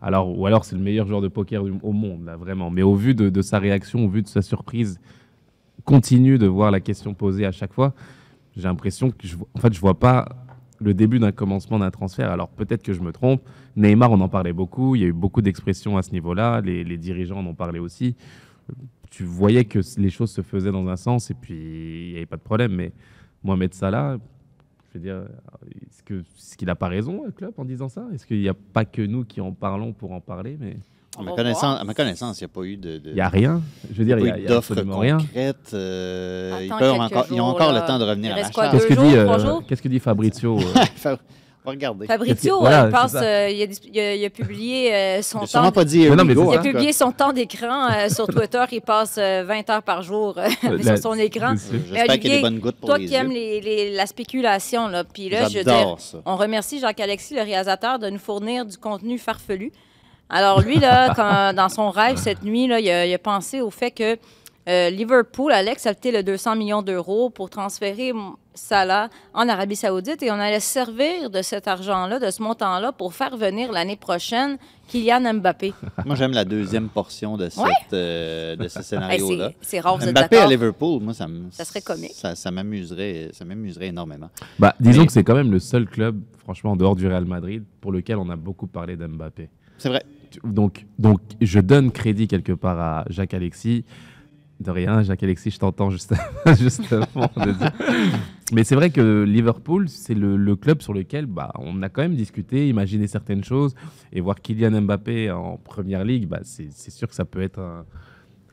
Speaker 2: Alors, ou alors c'est le meilleur joueur de poker du- au monde, là, vraiment. Mais au vu de, de sa réaction, au vu de sa surprise continue de voir la question posée à chaque fois, j'ai l'impression que je, en fait, je vois pas le début d'un commencement d'un transfert. Alors peut-être que je me trompe. Neymar, on en parlait beaucoup. Il y a eu beaucoup d'expressions à ce niveau-là. Les, les dirigeants en ont parlé aussi. Tu voyais que les choses se faisaient dans un sens et puis il n'y avait pas de problème. Mais Mohamed Salah, je veux dire, est-ce que- est-ce qu'il n'a pas raison, le club, en disant ça? Est-ce qu'il n'y a pas que nous qui en parlons pour en parler Mais
Speaker 3: À
Speaker 1: On
Speaker 3: ma connaissance, à ma connaissance, il n'y a pas eu de.
Speaker 2: il n'y a rien. Je veux dire, il n'y a,
Speaker 3: eu
Speaker 2: il y a
Speaker 3: d'offres concrètes. euh, ils, peuvent encore, ils ont
Speaker 1: jours,
Speaker 3: encore
Speaker 1: là.
Speaker 3: le temps de revenir
Speaker 1: Il
Speaker 3: à la charge.
Speaker 2: Qu'est-ce que, dit,
Speaker 1: jours,
Speaker 2: euh,
Speaker 1: jours?
Speaker 2: qu'est-ce que dit Fabrizio euh,
Speaker 1: Fabrizio,
Speaker 2: Voilà,
Speaker 1: euh, il, euh, a, dis- il a- il a publié euh, son temps.
Speaker 3: pas dit
Speaker 2: non, mais
Speaker 1: Il a publié son temps d'écran euh, sur Twitter. Il passe euh, 20 heures par jour euh,
Speaker 2: La-
Speaker 1: sur son écran.
Speaker 2: je sais.
Speaker 1: Mais
Speaker 3: J'espère qu'il y a des
Speaker 1: Olivier,
Speaker 3: bonnes gouttes pour
Speaker 1: Toi
Speaker 3: les
Speaker 1: qui aimes les- les- la spéculation, là, puis là, je dire, on remercie Jacques-Alexis, le réalisateur, de nous fournir du contenu farfelu. Alors lui, là, quand- dans son rêve cette nuit, là, il, a, il a pensé au fait que euh, Liverpool allait accepter le 200 millions d'euros pour transférer Salah en Arabie Saoudite et on allait servir de cet argent-là, de ce montant-là, pour faire venir l'année prochaine Kylian Mbappé.
Speaker 3: Moi, j'aime la deuxième portion de, cette,
Speaker 1: Ouais.
Speaker 3: euh, de ce scénario-là.
Speaker 1: c'est- c'est rare, vous êtes
Speaker 3: Mbappé à? Liverpool, moi, ça, me-
Speaker 1: Ça serait comique.
Speaker 3: Ça, ça m'amuserait, ça m'amuserait énormément.
Speaker 2: Bah, disons
Speaker 3: Mais-
Speaker 2: que c'est quand même le seul club, franchement, en dehors du Real Madrid, pour lequel on a beaucoup parlé d'Mbappé.
Speaker 3: C'est vrai.
Speaker 2: Donc, donc, je donne crédit quelque part à Jacques Alexis. De rien, Jacques Alexis, je t'entends juste, de dire. Mais c'est vrai que Liverpool, c'est le, club sur lequel bah, on a quand même discuté, imaginé certaines choses. Et voir Kylian Mbappé en première ligue, bah, c'est sûr que ça peut être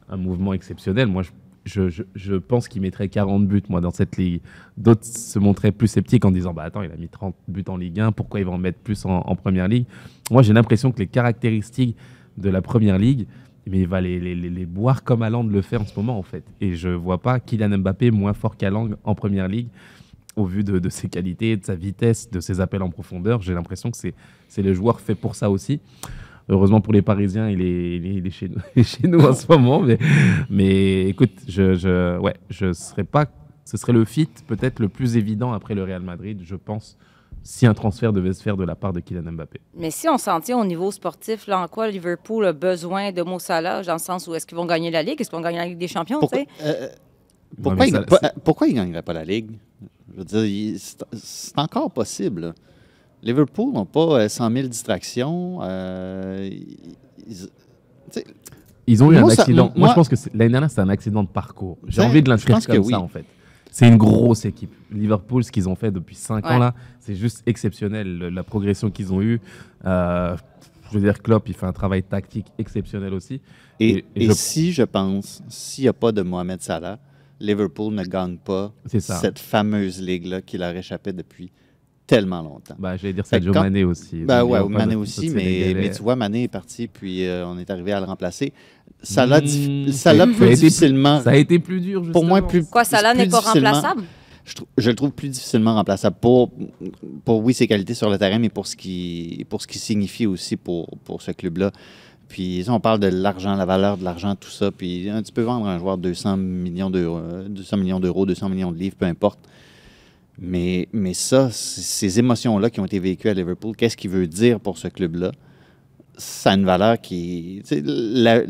Speaker 2: un, mouvement exceptionnel. Moi, je, pense qu'il mettrait 40 buts moi, dans cette ligue. D'autres se montraient plus sceptiques en disant bah, Attends, il a mis 30 buts en Ligue 1, pourquoi il va en mettre plus en première ligue? Moi, j'ai l'impression que les caractéristiques de la première ligue, mais il va les, les, les- boire comme Haaland le fait en ce moment, en fait. Et je vois pas Kylian Mbappé moins fort qu'Haaland en première ligue. Au vu de, de ses qualités, de sa vitesse, de ses appels en profondeur, j'ai l'impression que c'est le joueur fait pour ça aussi. Heureusement pour les Parisiens, il est, il est, chez, nous, chez nous en ce moment. Mais, mais écoute, je, je, ouais, je serais pas, ce serait le fit peut-être le plus évident après le Real Madrid, je pense, si un transfert devait se faire de la part de Kylian Mbappé.
Speaker 1: Mais si on s'en tient au niveau sportif, là, en quoi Liverpool a besoin de Mo Salah, dans le sens où est-ce qu'ils vont gagner la Ligue, est-ce qu'ils vont gagner la Ligue des Champions, tu
Speaker 3: Pourquoi,
Speaker 1: sais?
Speaker 3: euh, pourquoi, il,
Speaker 2: ça-
Speaker 3: pas- euh, pourquoi il ne gagnerait pas la Ligue? Je veux dire, il- c'est encore possible. là. Liverpool n'a pas euh, 100 000 distractions. euh, ils- ils-
Speaker 2: Ils ont eu
Speaker 3: Moi,
Speaker 2: un
Speaker 3: ça-
Speaker 2: accident. Moi,
Speaker 3: moi-
Speaker 2: je pense que c'est- l'année dernière, c'est un accident de parcours. J'ai envie de l'inscrire
Speaker 3: que
Speaker 2: comme
Speaker 3: oui.
Speaker 2: ça, en fait. C'est une grosse équipe. Liverpool, ce qu'ils ont fait depuis 5
Speaker 1: Ouais.
Speaker 2: ans, là, c'est juste exceptionnel. le- La progression qu'ils ont eue. Euh, je veux dire, Klopp, il fait un travail tactique exceptionnel aussi.
Speaker 3: Et,
Speaker 2: Et- et
Speaker 3: et
Speaker 2: je-
Speaker 3: si, je pense, s'il n'y a pas de Mohamed Salah, Liverpool ne gagne pas
Speaker 2: ça.
Speaker 3: cette fameuse ligue-là qui leur échappait depuis tellement longtemps.
Speaker 2: Bah, J'allais dire Sadio
Speaker 3: que quand-
Speaker 2: Mané aussi.
Speaker 3: Ben ouais, Mané aussi, mais tu vois, Mané est parti, puis euh, on est arrivé à le remplacer. Salah,
Speaker 2: Mmh,
Speaker 3: dif- Salah
Speaker 2: ça a
Speaker 3: plus
Speaker 2: été plus-
Speaker 3: difficilement.
Speaker 2: Ça a n'est plus dur,
Speaker 3: Pour moi,
Speaker 2: justement.
Speaker 3: plus.
Speaker 1: Quoi, Salah
Speaker 3: plus
Speaker 1: n'est pas remplaçable?
Speaker 3: Je, le trouve plus difficilement remplaçable pour, pour oui, ses qualités sur le terrain, mais pour ce qui, pour ce qui signifie aussi pour, pour ce club-là. Puis, ça, on parle de l'argent, la valeur de l'argent, tout ça. Puis, hein, tu peux vendre un joueur 200 millions d'euros, euh, 200 millions d'euros, 200 millions de livres, peu importe. Mais, mais ça, ces émotions-là qui ont été vécues à Liverpool, qu'est-ce qu'il veut dire pour ce club-là? Ça a une valeur qui. la-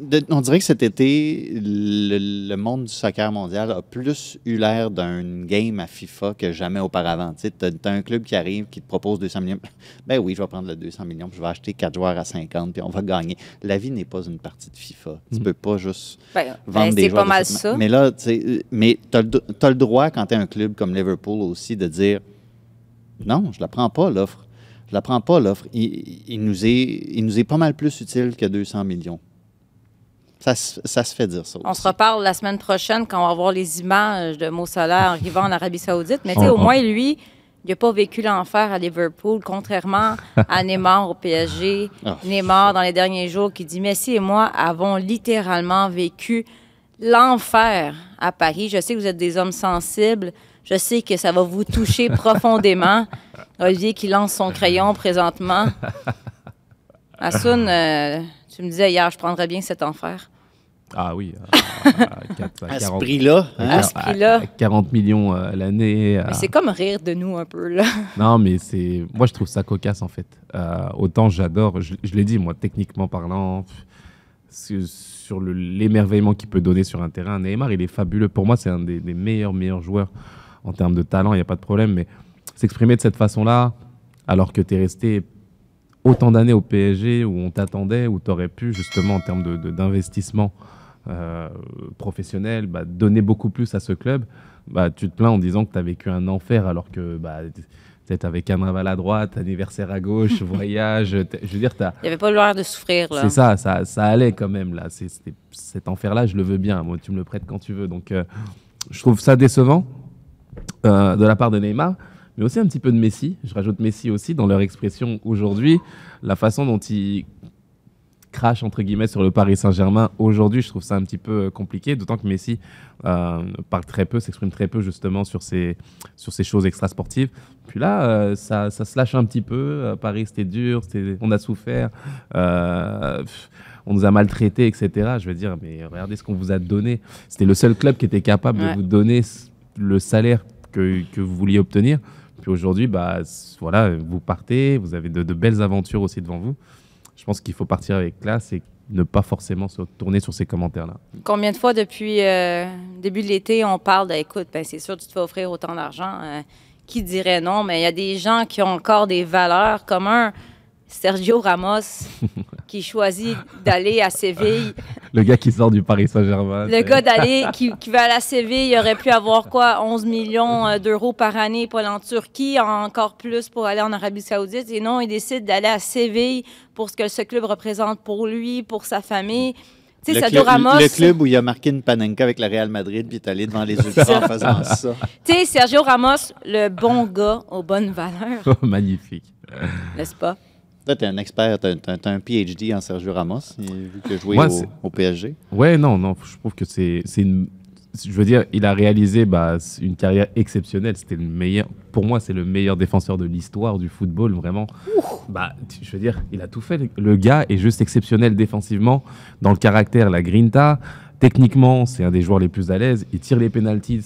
Speaker 3: de- on dirait que cet été, le, le monde du soccer mondial a plus eu l'air d'un game à FIFA que jamais auparavant. Tu as, un club qui arrive, qui te propose 200 millions. Ben oui, je vais prendre le 200 millions, puis je vais acheter 4 joueurs à 50, puis on va gagner. La vie n'est pas une partie de FIFA. Tu peux pas juste
Speaker 1: Ben,
Speaker 3: vendre
Speaker 1: ben,
Speaker 3: des
Speaker 1: c'est
Speaker 3: joueurs
Speaker 1: pas
Speaker 3: de
Speaker 1: mal ça.
Speaker 3: ma- Mais là, tu sais, mais tu as, le droit, quand tu es un club comme Liverpool aussi, de dire non, je la prends pas, l'offre. Je la prends pas, l'offre. Il, il nous est, il nous est pas mal plus utile que 200 millions. Ça, se- ça se fait dire ça.
Speaker 1: On
Speaker 3: aussi.
Speaker 1: se reparle la semaine prochaine quand on va voir les images de Mo Salah arrivant en Arabie Saoudite. Mais tu sais,
Speaker 2: On-
Speaker 1: au
Speaker 2: on-
Speaker 1: moins, lui, il n'a pas vécu l'enfer à Liverpool, contrairement à Neymar au PSG.
Speaker 3: Ah.
Speaker 1: Neymar, dans les derniers jours, qui dit Messi et moi avons littéralement vécu l'enfer à Paris. Je sais que vous êtes des hommes sensibles. Je sais que ça va vous toucher profondément. Olivier qui lance son crayon présentement. Assoun, euh, tu me disais hier, je prendrais bien cet enfer.
Speaker 2: Ah oui. à- à quatre- à
Speaker 3: À ce
Speaker 2: 40
Speaker 3: prix-là, hein?
Speaker 1: À ce prix-là.
Speaker 2: à 40 millions euh, l'année. À-
Speaker 1: c'est comme rire de nous un peu, là.
Speaker 2: Non, mais c'est. Moi, je trouve ça cocasse, en fait. Euh, autant j'adore, je, je l'ai dit, moi, techniquement parlant, pff, sur, sur le- l'émerveillement qu'il peut donner sur un terrain. Neymar, il est fabuleux. Pour moi, c'est un des, des meilleurs, meilleurs joueurs en termes de talent, il n'y a pas de problème. Mais s'exprimer de cette façon-là, alors que tu es resté autant d'années au PSG où on t'attendait, où tu aurais pu, justement, en termes de- de- d'investissement euh, professionnel, bah, donner beaucoup plus à ce club, bah, tu te plains en disant que tu as vécu un enfer alors que bah, peut-être avec carnaval à droite, anniversaire à gauche, voyage. Je veux dire, tu
Speaker 1: Il n'y avait pas l'air de souffrir,
Speaker 2: c'est ça, ça, ça allait quand même là. Cet enfer-là, je le veux bien. Moi, tu me le prêtes quand tu veux. Donc, euh, je trouve ça décevant euh, de la part de Neymar, mais aussi un petit peu de Messi. Je rajoute Messi aussi dans leur expression aujourd'hui, la façon dont ils crachent entre guillemets sur le Paris Saint-Germain aujourd'hui, je trouve ça un petit peu euh, compliqué. D'autant que Messi euh, parle très peu, s'exprime très peu justement sur ces sur ces choses extrasportives. Puis là, euh, ça, ça se lâche un petit peu. Euh, Paris, c'était dur, on a souffert. Pff, on nous a maltraités, etc. Je veux dire, mais regardez ce qu'on vous a donné. C'était le seul club qui était capable
Speaker 1: Ouais.
Speaker 2: de vous donner le salaire que, que vous vouliez obtenir. Puis aujourd'hui, bah, voilà, vous partez, vous avez de, belles aventures aussi devant vous. Je pense qu'il faut partir avec classe et ne pas forcément se tourner sur ces commentaires-là.
Speaker 1: Combien de fois depuis euh, début de l'été, on parle de, écoute, ben, c'est sûr, tu te fais offrir autant d'argent. euh, qui dirait non? Mais il y a des gens qui ont encore des valeurs, comme un Sergio Ramos, qui choisit d'aller à Séville.
Speaker 2: Le gars qui sort du Paris Saint-Germain.
Speaker 1: Le gars d'aller, qui, qui va aller à Séville, il aurait pu avoir quoi, 11 millions euh, d'euros par année pour aller en Turquie, encore plus pour aller en Arabie Saoudite. Et non, il décide d'aller à Séville pour ce que ce club représente pour lui, pour sa famille. Tu sais,
Speaker 3: le,
Speaker 1: Sergio
Speaker 3: club,
Speaker 1: Ramos.
Speaker 3: le club où il a marqué une panenka avec le Real Madrid puis il est allé devant les ultras en faisant ça.
Speaker 1: Tu sais, Sergio Ramos, le bon gars aux bonnes valeurs,
Speaker 2: Magnifique.
Speaker 1: n'est-ce pas?
Speaker 3: Toi, tu es un expert, tu as, un PhD en Sergio Ramos, vu a joué
Speaker 2: Moi,
Speaker 3: au, PSG.
Speaker 2: Ouais, non, non, je trouve que c'est c'est une. Je veux dire, il a réalisé bah, une carrière exceptionnelle. C'était le meilleur. Pour moi, c'est le meilleur défenseur de l'histoire du football, vraiment. Bah, je veux dire, il a tout fait. Le gars est juste exceptionnel défensivement, dans le caractère, la grinta. Techniquement, c'est un des joueurs les plus à l'aise. Il tire les pénalties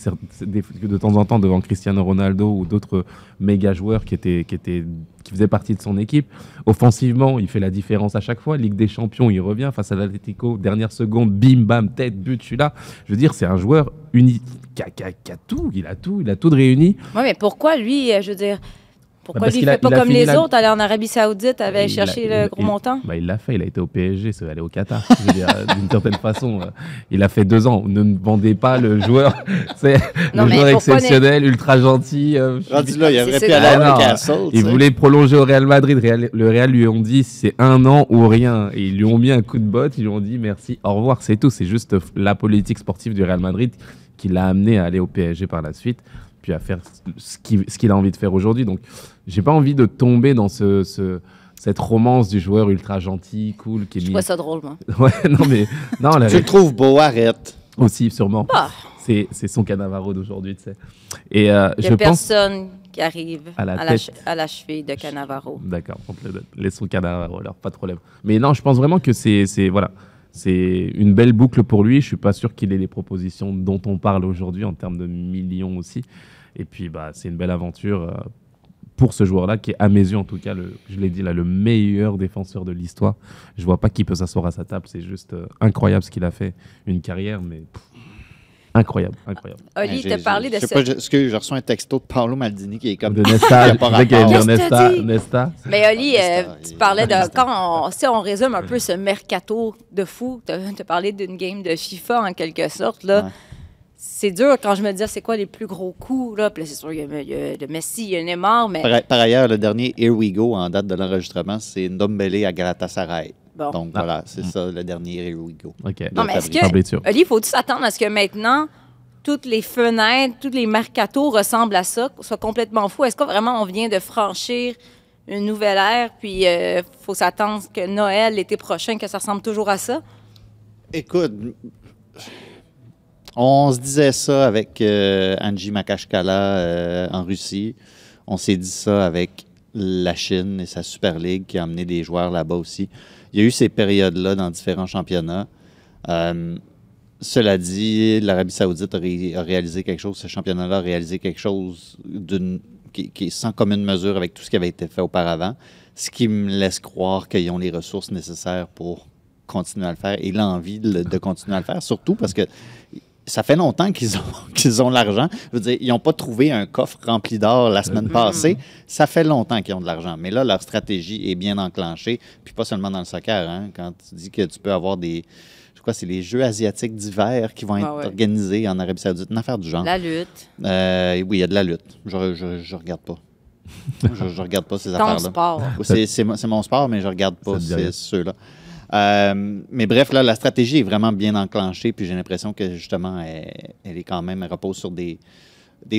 Speaker 2: de temps en temps devant Cristiano Ronaldo ou d'autres méga joueurs qui étaient, qui étaient, qui faisaient partie de son équipe. Offensivement, il fait la différence à chaque fois. Ligue des Champions, il revient face à l'Atlético. Dernière seconde, bim, bam, tête, but, je suis là. Je veux dire, c'est un joueur unique, qui a, qui a- qui a tout. Il a tout, il a tout de réuni.
Speaker 1: Oui, mais pourquoi lui, euh, je veux dire, pourquoi lui, il
Speaker 2: a-
Speaker 1: fait pas
Speaker 2: il
Speaker 1: comme les
Speaker 2: la-
Speaker 1: autres, aller en Arabie Saoudite, aller
Speaker 2: Il
Speaker 1: chercher
Speaker 2: a-
Speaker 1: le
Speaker 2: il-
Speaker 1: gros
Speaker 2: il-
Speaker 1: montant?
Speaker 2: bah, il l'a fait, il a été au PSG, c'est aller au Qatar. Euh, D'une certaine façon, euh, il a fait deux ans. Ne me vendez pas le joueur, c'est
Speaker 1: Non,
Speaker 2: le
Speaker 1: mais
Speaker 2: joueur exceptionnel, ultra gentil. euh,
Speaker 3: Rendu là, il
Speaker 1: C'est-
Speaker 3: aurait
Speaker 1: c'est
Speaker 3: pu aller
Speaker 2: Ah,
Speaker 3: à Newcastle.
Speaker 2: Il voulait prolonger au Real Madrid. Real- le Real lui ont dit c'est un an ou rien. Et ils lui ont mis un coup de botte. Ils lui ont dit merci, au revoir, c'est tout. C'est juste la politique sportive du Real Madrid qui l'a amené à aller au PSG par la suite, puis à faire ce qu'il ce qu'il a envie de faire aujourd'hui. Donc, j'ai pas envie de tomber dans ce, ce- cette romance du joueur ultra gentil, cool, qui est
Speaker 1: Je
Speaker 2: mis.
Speaker 1: trouve ça drôle, moi.
Speaker 2: Ouais, non mais non, la
Speaker 3: Tu le trouves beau, arrête.
Speaker 2: aussi sûrement.
Speaker 1: Ah.
Speaker 2: C'est c'est son Cannavaro d'aujourd'hui, tu sais. Et euh,
Speaker 1: Il n'y
Speaker 2: je
Speaker 1: a
Speaker 2: pense.
Speaker 1: personne qui arrive
Speaker 2: À la
Speaker 1: à la,
Speaker 2: tête.
Speaker 1: che- à la cheville de Cannavaro.
Speaker 2: D'accord. Laissons Cannavaro alors, pas de problème. Mais non, je pense vraiment que c'est c'est- voilà, c'est une belle boucle pour lui. Je suis pas sûr qu'il ait les propositions dont on parle aujourd'hui en termes de millions aussi. Et puis bah c'est une belle aventure euh, pour ce joueur-là, qui est à mes yeux en tout cas, le, je l'ai dit là, le meilleur défenseur de l'histoire. Je vois pas qui peut s'asseoir à sa table. C'est juste euh, incroyable ce qu'il a fait. Une carrière, mais pff, incroyable, incroyable.
Speaker 1: Oli,
Speaker 3: J'ai-
Speaker 1: t'a
Speaker 3: j'ai-
Speaker 1: parlé de
Speaker 3: je sais
Speaker 1: ce...
Speaker 3: pas, je- Est-ce que j'ai reçu un texto de Paolo Maldini qui est comme.
Speaker 2: De Nesta,
Speaker 1: t'as
Speaker 2: Nesta? Nesta.
Speaker 1: Mais Oli, euh, tu parlais de... Quand on, si on résume un peu ce mercato de fou, tu as parlé d'une game de FIFA en quelque sorte, là.
Speaker 3: Ouais.
Speaker 1: C'est dur quand je me dis, c'est quoi les plus gros coups, là? Puis là, c'est sûr, il y, a, il y a le Messi, il y a Neymar, mais...
Speaker 3: Par, par ailleurs, le dernier Here We Go en date de l'enregistrement, c'est Ndombele à Galatasaray.
Speaker 1: Bon.
Speaker 3: Donc
Speaker 2: Ah.
Speaker 3: voilà, c'est ça le dernier Here We Go.
Speaker 2: Ok.
Speaker 1: Non, mais est-ce que, Oli, faut-tu s'attendre à ce que maintenant, toutes les fenêtres, tous les mercatos ressemblent à ça, soit complètement fou? Est-ce que vraiment on vient de franchir une nouvelle ère, puis il faut s'attendre que Noël, l'été prochain, que ça ressemble toujours à ça?
Speaker 3: Écoute, on se disait ça avec euh, Angie Makashkala euh, en Russie. On s'est dit ça avec la Chine et sa Super League qui a amené des joueurs là-bas aussi. Il y a eu ces périodes-là dans différents championnats. Euh, cela dit, l'Arabie Saoudite a, ré- a réalisé quelque chose, ce championnat-là a réalisé quelque chose qui, est sans commune mesure avec tout ce qui avait été fait auparavant, ce qui me laisse croire qu'ils ont les ressources nécessaires pour continuer à le faire et l'envie de continuer à le faire, surtout parce que ça fait longtemps qu'ils ont, qu'ils ont l'argent. Je veux dire, ils n'ont pas trouvé un coffre rempli d'or la semaine passée. Ça fait longtemps qu'ils ont de l'argent. Mais là, leur stratégie est bien enclenchée. Puis pas seulement dans le soccer. hein. Quand tu dis que tu peux avoir des. Je crois que c'est les Jeux asiatiques d'hiver qui vont être
Speaker 1: Ah ouais.
Speaker 3: organisés en Arabie Saoudite. Une affaire du genre.
Speaker 1: La lutte,
Speaker 3: Euh, oui, il y a de la lutte. Je, je, je regarde pas. je, je regarde pas ces affaires-là. C'est, c'est mon- c'est mon sport, mais je regarde pas ces- ceux-là. Euh, mais bref, là, la stratégie est vraiment bien enclenchée, puis j'ai l'impression que justement, elle, est quand même, elle repose sur des,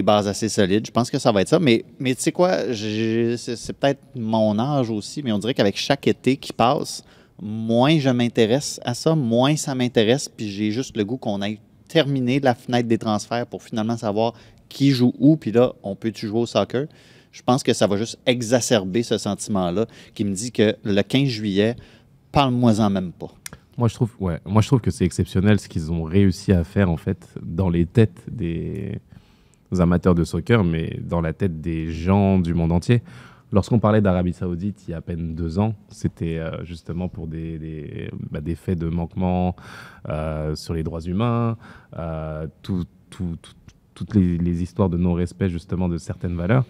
Speaker 3: bases assez solides. Je pense que ça va être ça. Mais, mais tu sais quoi, c'est, peut-être mon âge aussi, mais on dirait qu'avec chaque été qui passe, moins je m'intéresse à ça, moins ça m'intéresse, puis j'ai juste le goût qu'on ait terminé la fenêtre des transferts pour finalement savoir qui joue où, puis là, on peut-tu jouer au soccer? Je pense que ça va juste exacerber ce sentiment-là qui me dit que le 15 juillet, parle-moi-en même pas.
Speaker 2: Moi, je trouve, ouais, moi, je trouve que c'est exceptionnel ce qu'ils ont réussi à faire en fait dans les têtes des amateurs de soccer, mais dans la tête des gens du monde entier. Lorsqu'on parlait d'Arabie Saoudite il y a à peine deux ans, c'était euh, justement pour des, des, bah, faits de manquement euh, sur les droits humains, euh, tout- tout- tout- toutes les, les histoires de non-respect justement de certaines valeurs.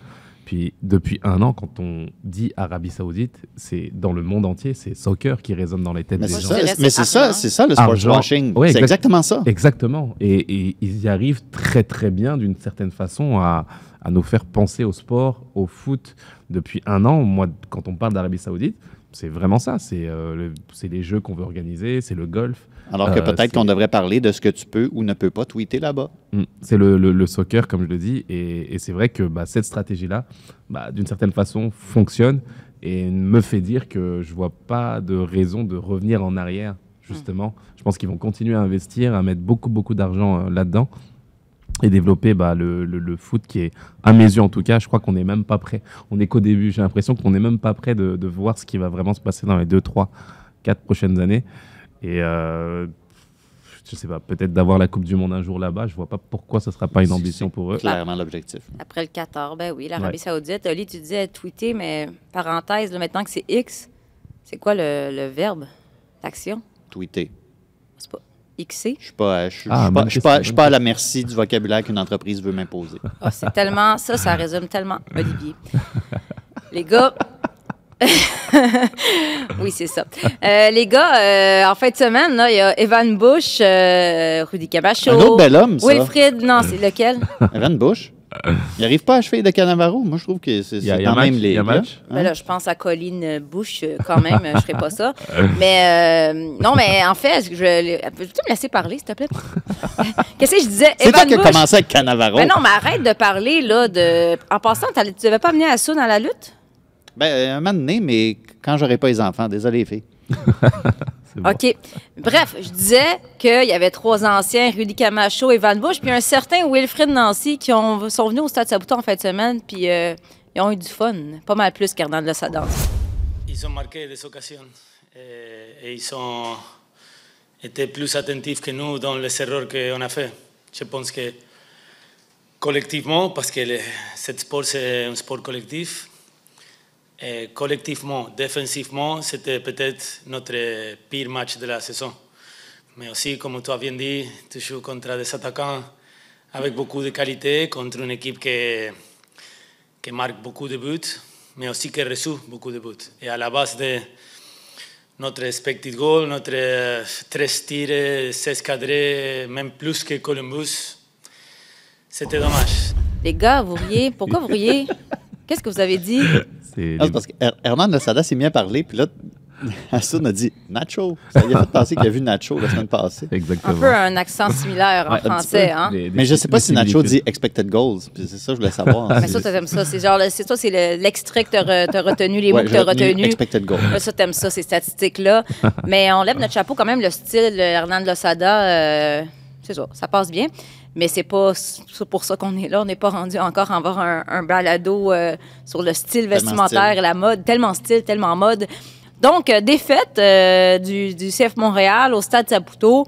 Speaker 2: Puis depuis un an, quand on dit Arabie Saoudite, c'est dans le monde entier, c'est soccer qui résonne dans les têtes
Speaker 3: Mais
Speaker 2: des gens.
Speaker 3: ça, mais
Speaker 1: c'est
Speaker 3: ça, c'est ça le sports washing.
Speaker 2: Ouais,
Speaker 3: c'est
Speaker 2: exact-
Speaker 3: exactement ça.
Speaker 2: Exactement. Et, et ils y arrivent très très bien d'une certaine façon à, à nous faire penser au sport, au foot depuis un an. Moi, quand on parle d'Arabie Saoudite, c'est vraiment ça. C'est euh, le- les jeux qu'on veut organiser, c'est le golf,
Speaker 3: Alors que
Speaker 2: Euh,
Speaker 3: peut-être qu'on devrait parler de ce que tu peux ou ne peux pas tweeter là-bas.
Speaker 2: Mm. C'est le, le- le soccer, comme je le dis, et, et c'est vrai que bah, cette stratégie-là, bah, d'une certaine façon, fonctionne et me fait dire que je vois pas de raison de revenir en arrière, justement. Je pense qu'ils vont continuer à investir, à mettre beaucoup, beaucoup d'argent euh, là-dedans et développer bah, le, le- le foot qui est, à mes yeux en tout cas, je crois qu'on n'est même pas prêt. On est qu'au début, j'ai l'impression qu'on n'est même pas prêt de, de voir ce qui va vraiment se passer dans les 2, 3, 4 prochaines années. Et euh, je sais pas, peut-être d'avoir la Coupe du Monde un jour là-bas, je vois pas pourquoi ce sera pas une ambition pour eux.
Speaker 3: Clairement l'objectif.
Speaker 1: Après le 14, ben oui, l'Arabie
Speaker 2: Ouais.
Speaker 1: Saoudite. Oli, tu disais tweeter, mais parenthèse, là, maintenant que c'est X, c'est quoi le, le verbe d'action?
Speaker 3: Tweeter.
Speaker 1: C'est pas XC?
Speaker 3: Je suis pas, je suis-
Speaker 2: Ah,
Speaker 3: je suis pas, je suis pas- à la merci du vocabulaire qu'une entreprise veut m'imposer.
Speaker 1: Ah, c'est tellement. Ça, ça résume tellement Olivier. Les gars. oui, c'est ça. Euh, les gars, euh, en fin de semaine, là, il y a Evan Bush, euh, Rudy Camacho.
Speaker 3: Un autre bel homme, ça.
Speaker 1: Wilfried, non, c'est lequel?
Speaker 3: Evan Bush? Il n'arrive pas à cheville de Canavaro? Moi, je trouve que c'est dans
Speaker 2: match,
Speaker 3: même
Speaker 2: match?
Speaker 3: Hein?
Speaker 1: Ben là, je pense à Colleen Bush, euh, quand même, euh, je ferai pas ça. Mais euh, non, mais en fait, je, peux-tu me laisser parler, s'il te plaît? Qu'est-ce que je disais?
Speaker 3: C'est toi qui as commencé avec Canavaro.
Speaker 1: Ben non, mais arrête de parler, là, de. En passant, tu devais pas amener Assoun à la lutte?
Speaker 3: Ben, un moment donné, mais quand j'aurai pas les enfants, désolé, les filles.
Speaker 2: Bon.
Speaker 1: OK. Bref, je disais qu'il y avait trois anciens, Rudy Camacho et Van Bush, puis un certain Wilfred Nancy qui ont, sont venus au Stade Saputo en fin de semaine, puis euh, ils ont eu du fun. Pas mal plus qu'Hernan de la Sadance.
Speaker 9: Ils ont marqué des occasions et, et ils ont été plus attentifs que nous dans les erreurs qu'on a fait. Je pense que collectivement, parce que le, ce sport c'est un sport collectif, Et collectivement, défensivement, c'était peut-être notre pire match de la saison. Mais aussi, comme tu as bien dit, tu joues contre des attaquants avec beaucoup de qualité, contre une équipe qui, marque beaucoup de buts, mais aussi qui reçoit beaucoup de buts. Et à la base de notre expected goal, notre 13 tirs, 16 cadrés, même plus que Columbus, c'était dommage.
Speaker 1: Les gars, vous riez. Pourquoi vous riez? Qu'est-ce que vous avez dit?
Speaker 2: C'est
Speaker 3: Ah, c'est parce que Her- Hernan Losada s'est bien parlé, puis là, Assoun a dit Nacho. Ça lui a fait penser qu'il a vu Nacho la semaine passée.
Speaker 1: Un
Speaker 2: exactement.
Speaker 1: peu un accent similaire en
Speaker 3: Ouais, un
Speaker 1: français,
Speaker 3: peu.
Speaker 1: hein?
Speaker 2: Des- des-
Speaker 3: Mais je sais pas si Nacho dit expected goals. Puis c'est ça, que je voulais savoir.
Speaker 1: Mais ça, t'aimes ça. C'est genre, c'est ça, c'est le- l'extrait que t'as re- retenu, les mots que t'as
Speaker 3: retenu
Speaker 1: retenus.
Speaker 3: expected goal.
Speaker 1: Ouais, Ça, t'aimes ça, ces statistiques-là. Mais on lève notre chapeau quand même, le style euh, Hernan Losada, euh, c'est ça, ça passe bien. Mais c'est pas pour ça qu'on est là. On n'est pas rendu encore à avoir un, un balado euh, sur le style vestimentaire
Speaker 3: style.
Speaker 1: et la mode. Tellement style, tellement mode. Donc, euh, défaite euh, du, du CF Montréal au Stade Saputo.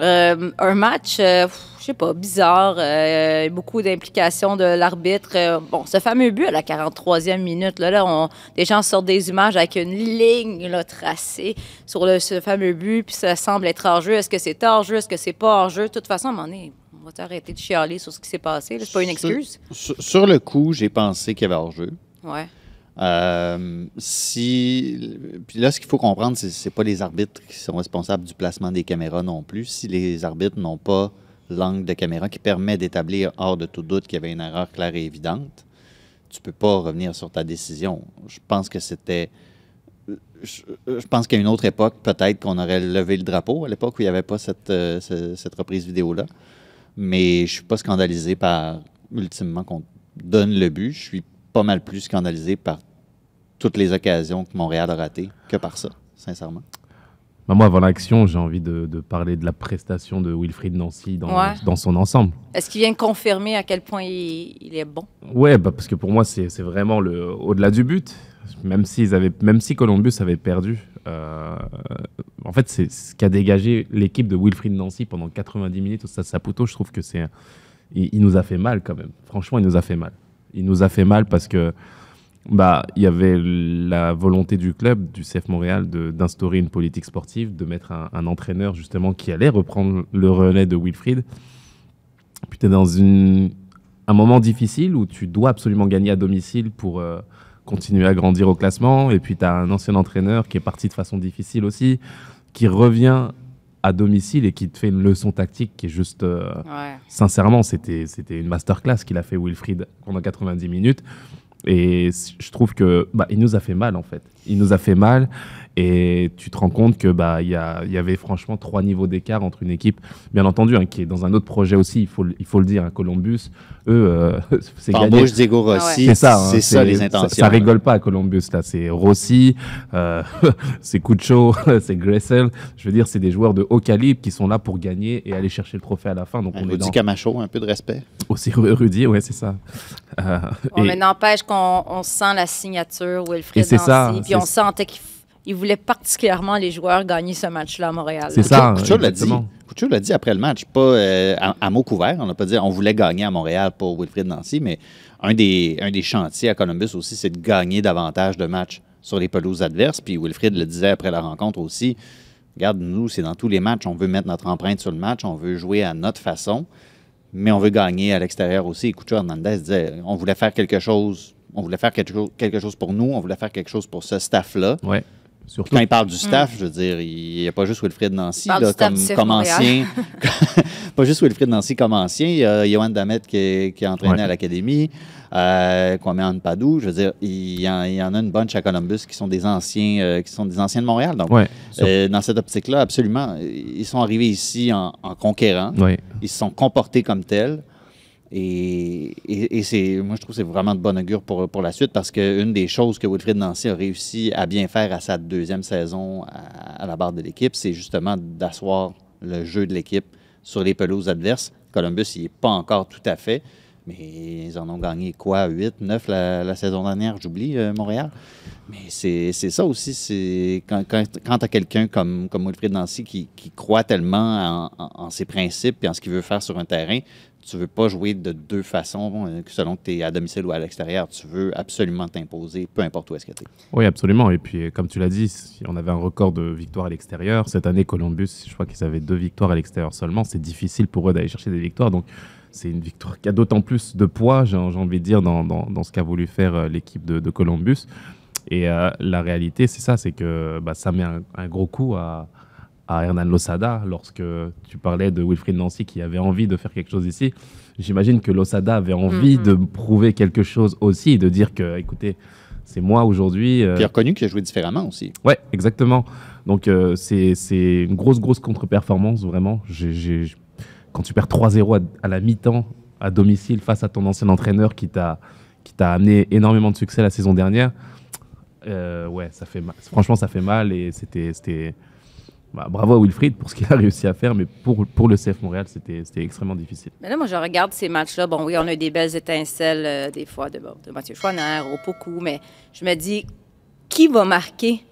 Speaker 1: Euh, un match, euh, je sais pas, bizarre. euh, beaucoup d'implications de l'arbitre. Bon, ce fameux but à la 43e minute, là, là on, des gens sortent des images avec une ligne là, tracée sur le, ce fameux but, puis ça semble être hors-jeu. Est-ce que c'est hors-jeu? Est-ce que c'est pas hors-jeu? De toute façon, à un moment donné, on va arrêter de chialer sur ce qui s'est passé. C'est pas une excuse?
Speaker 3: Sur, sur le coup, j'ai pensé qu'il y avait hors-jeu.
Speaker 1: Ouais.
Speaker 3: Euh, si, puis là, ce qu'il faut comprendre, c'est c'est pas les arbitres qui sont responsables du placement des caméras non plus. Si les arbitres n'ont pas l'angle de caméra qui permet d'établir hors de tout doute qu'il y avait une erreur claire et évidente, tu peux pas revenir sur ta décision. Je pense que c'était. Je, je pense qu'à une autre époque, peut-être qu'on aurait levé le drapeau à l'époque où il n'y avait pas cette, euh, cette reprise vidéo-là. Mais je suis pas scandalisé par, ultimement, qu'on donne le but. Je suis pas mal plus scandalisé par toutes les occasions que Montréal a ratées que par ça, sincèrement.
Speaker 2: Bah, moi, avant l'action, j'ai envie de, de parler de la prestation de Wilfried Nancy dans,
Speaker 1: Ouais.
Speaker 2: dans son ensemble.
Speaker 1: Est-ce qu'il vient confirmer à quel point il, il est bon?
Speaker 2: Ouais, bah, parce que pour moi, c'est vraiment le au-delà du but. Même, s'ils avaient, même si Columbus avait perdu, euh, en fait, c'est ce qu'a dégagé l'équipe de Wilfried Nancy pendant 90 minutes au Stade Saputo. Je trouve que c'est. Il, il nous a fait mal quand même. Franchement, il nous a fait mal. Il nous a fait mal parce que bah, il y avait la volonté du club, du CF Montréal, d'instaurer une politique sportive, de mettre un, entraîneur justement qui allait reprendre le relais de Wilfried. Puis tu es dans un moment difficile où tu dois absolument gagner à domicile pour euh, continuer à grandir au classement. Et puis tu as un ancien entraîneur qui est parti de façon difficile aussi, qui revient à domicile et qui te fait une leçon tactique qui est juste... euh,
Speaker 1: Ouais.
Speaker 2: Sincèrement, c'était une masterclass qu'il a fait Wilfried pendant 90 minutes. Et je trouve que bah, il nous a fait mal en fait. Il nous a fait mal et tu te rends compte que bah il y, a- il y avait franchement trois niveaux d'écart entre une équipe, bien entendu, hein, qui est dans un autre projet aussi. Il faut le- il faut le dire, hein, Columbus, eux, euh, c'est gagné.
Speaker 3: Diego Rossi,
Speaker 2: C'est ça, hein,
Speaker 3: c'est ça les intentions.
Speaker 2: Ça, ça rigole pas à Columbus là. C'est Rossi, euh, c'est Cucho, c'est Gressel. Je veux dire, c'est des joueurs de haut calibre qui sont là pour gagner et aller chercher le trophée à la fin. Donc on est
Speaker 3: Rudy
Speaker 2: dans
Speaker 3: Camacho, un peu de respect.
Speaker 2: aussi Ru- Rudy, ouais, c'est ça. Euh, et-
Speaker 1: mais n'empêche qu'on on sent la signature
Speaker 2: ça,
Speaker 1: Nancy, Puis
Speaker 2: c'est-
Speaker 1: on sentait qu'il il voulait particulièrement les joueurs gagner ce match-là à Montréal.
Speaker 2: C'est ça,
Speaker 3: Couture l'a dit. Couture l'a dit après le match, pas euh, à, à mots couverts. On n'a pas dit on voulait gagner à Montréal pour Wilfried Nancy, mais un des, un des chantiers à Columbus aussi, c'est de gagner davantage de matchs sur les pelouses adverses. Puis Wilfried le disait après la rencontre aussi. Regarde, nous, c'est dans tous les matchs. On veut mettre notre empreinte sur le match. On veut jouer à notre façon, mais on veut gagner à l'extérieur aussi. Couture Hernandez disait on voulait faire quelque chose. On voulait faire quelque chose, quelque chose pour nous. On voulait faire quelque chose pour ce staff-là.
Speaker 2: Ouais, surtout.
Speaker 3: Quand il parle du staff, je veux dire, il n'y a pas juste Wilfried Nancy là, comme, ancien. pas juste Wilfried Nancy comme ancien. Il y a Johan Damet qui, est- qui entraîné
Speaker 2: Ouais.
Speaker 3: à l'académie. Euh, Kwame Anpadou. Je veux dire, il y, en, il y en a une bunch à Columbus qui sont des anciens, euh, qui sont des anciens de Montréal. Donc,
Speaker 2: Ouais,
Speaker 3: euh, dans cette optique-là, absolument, ils sont arrivés ici en, en conquérant.
Speaker 2: ouais.
Speaker 3: Ils se sont comportés comme tels. Et, c'est, moi, je trouve que c'est vraiment de bon augure pour, pour la suite parce qu'une des choses que Wilfried Nancy a réussi à bien faire à sa deuxième saison à, la barre de l'équipe, c'est justement d'asseoir le jeu de l'équipe sur les pelouses adverses. Columbus, il n'est pas encore tout à fait, mais ils en ont gagné quoi, 8, 9 la, saison dernière, j'oublie, euh, Montréal. Mais c'est ça aussi, c'est quand, quand, tu as quelqu'un comme, comme Wilfried Nancy qui, croit tellement en, en- en ses principes et en ce qu'il veut faire sur un terrain, tu veux pas jouer de deux façons, euh, selon que tu es à domicile ou à l'extérieur. Tu veux absolument t'imposer, peu importe où est-ce que tu es.
Speaker 2: Oui, absolument. Et puis, euh, comme tu l'as dit, on avait un record de victoires à l'extérieur. Cette année, Columbus, je crois qu'ils avaient deux victoires à l'extérieur seulement. C'est difficile pour eux d'aller chercher des victoires. Donc, c'est une victoire qui a d'autant plus de poids, j'ai envie de dire, dans, ce qu'a voulu faire euh, l'équipe de, Columbus. Et euh, la réalité, c'est ça, c'est que bah, ça met un gros coup à, à Hernan Losada lorsque tu parlais de Wilfried Nancy qui avait envie de faire quelque chose ici. J'imagine que Losada avait envie
Speaker 1: Mhm.
Speaker 2: de prouver quelque chose aussi, de dire que, écoutez, c'est moi aujourd'hui. euh,
Speaker 3: Puis reconnu qu'il a joué différemment aussi.
Speaker 2: Ouais, exactement. Donc euh, c'est c'est une grosse, grosse contre-performance, vraiment. Quand tu perds 3-0 à, à la mi-temps à domicile face à ton ancien entraîneur qui t'a qui t'a amené énormément de succès la saison dernière, euh, ouais, ça fait mal. Franchement, ça fait mal et c'était... bah, bravo à Wilfried pour ce qu'il a réussi à faire, mais pour, pour le CF Montréal, c'était c'était extrêmement difficile.
Speaker 1: Mais là, moi, je regarde ces matchs-là. Bon, oui, on a eu des belles étincelles, euh, des fois, de, de Mathieu Chouinard, au Pocou, mais je me dis, qui va marquer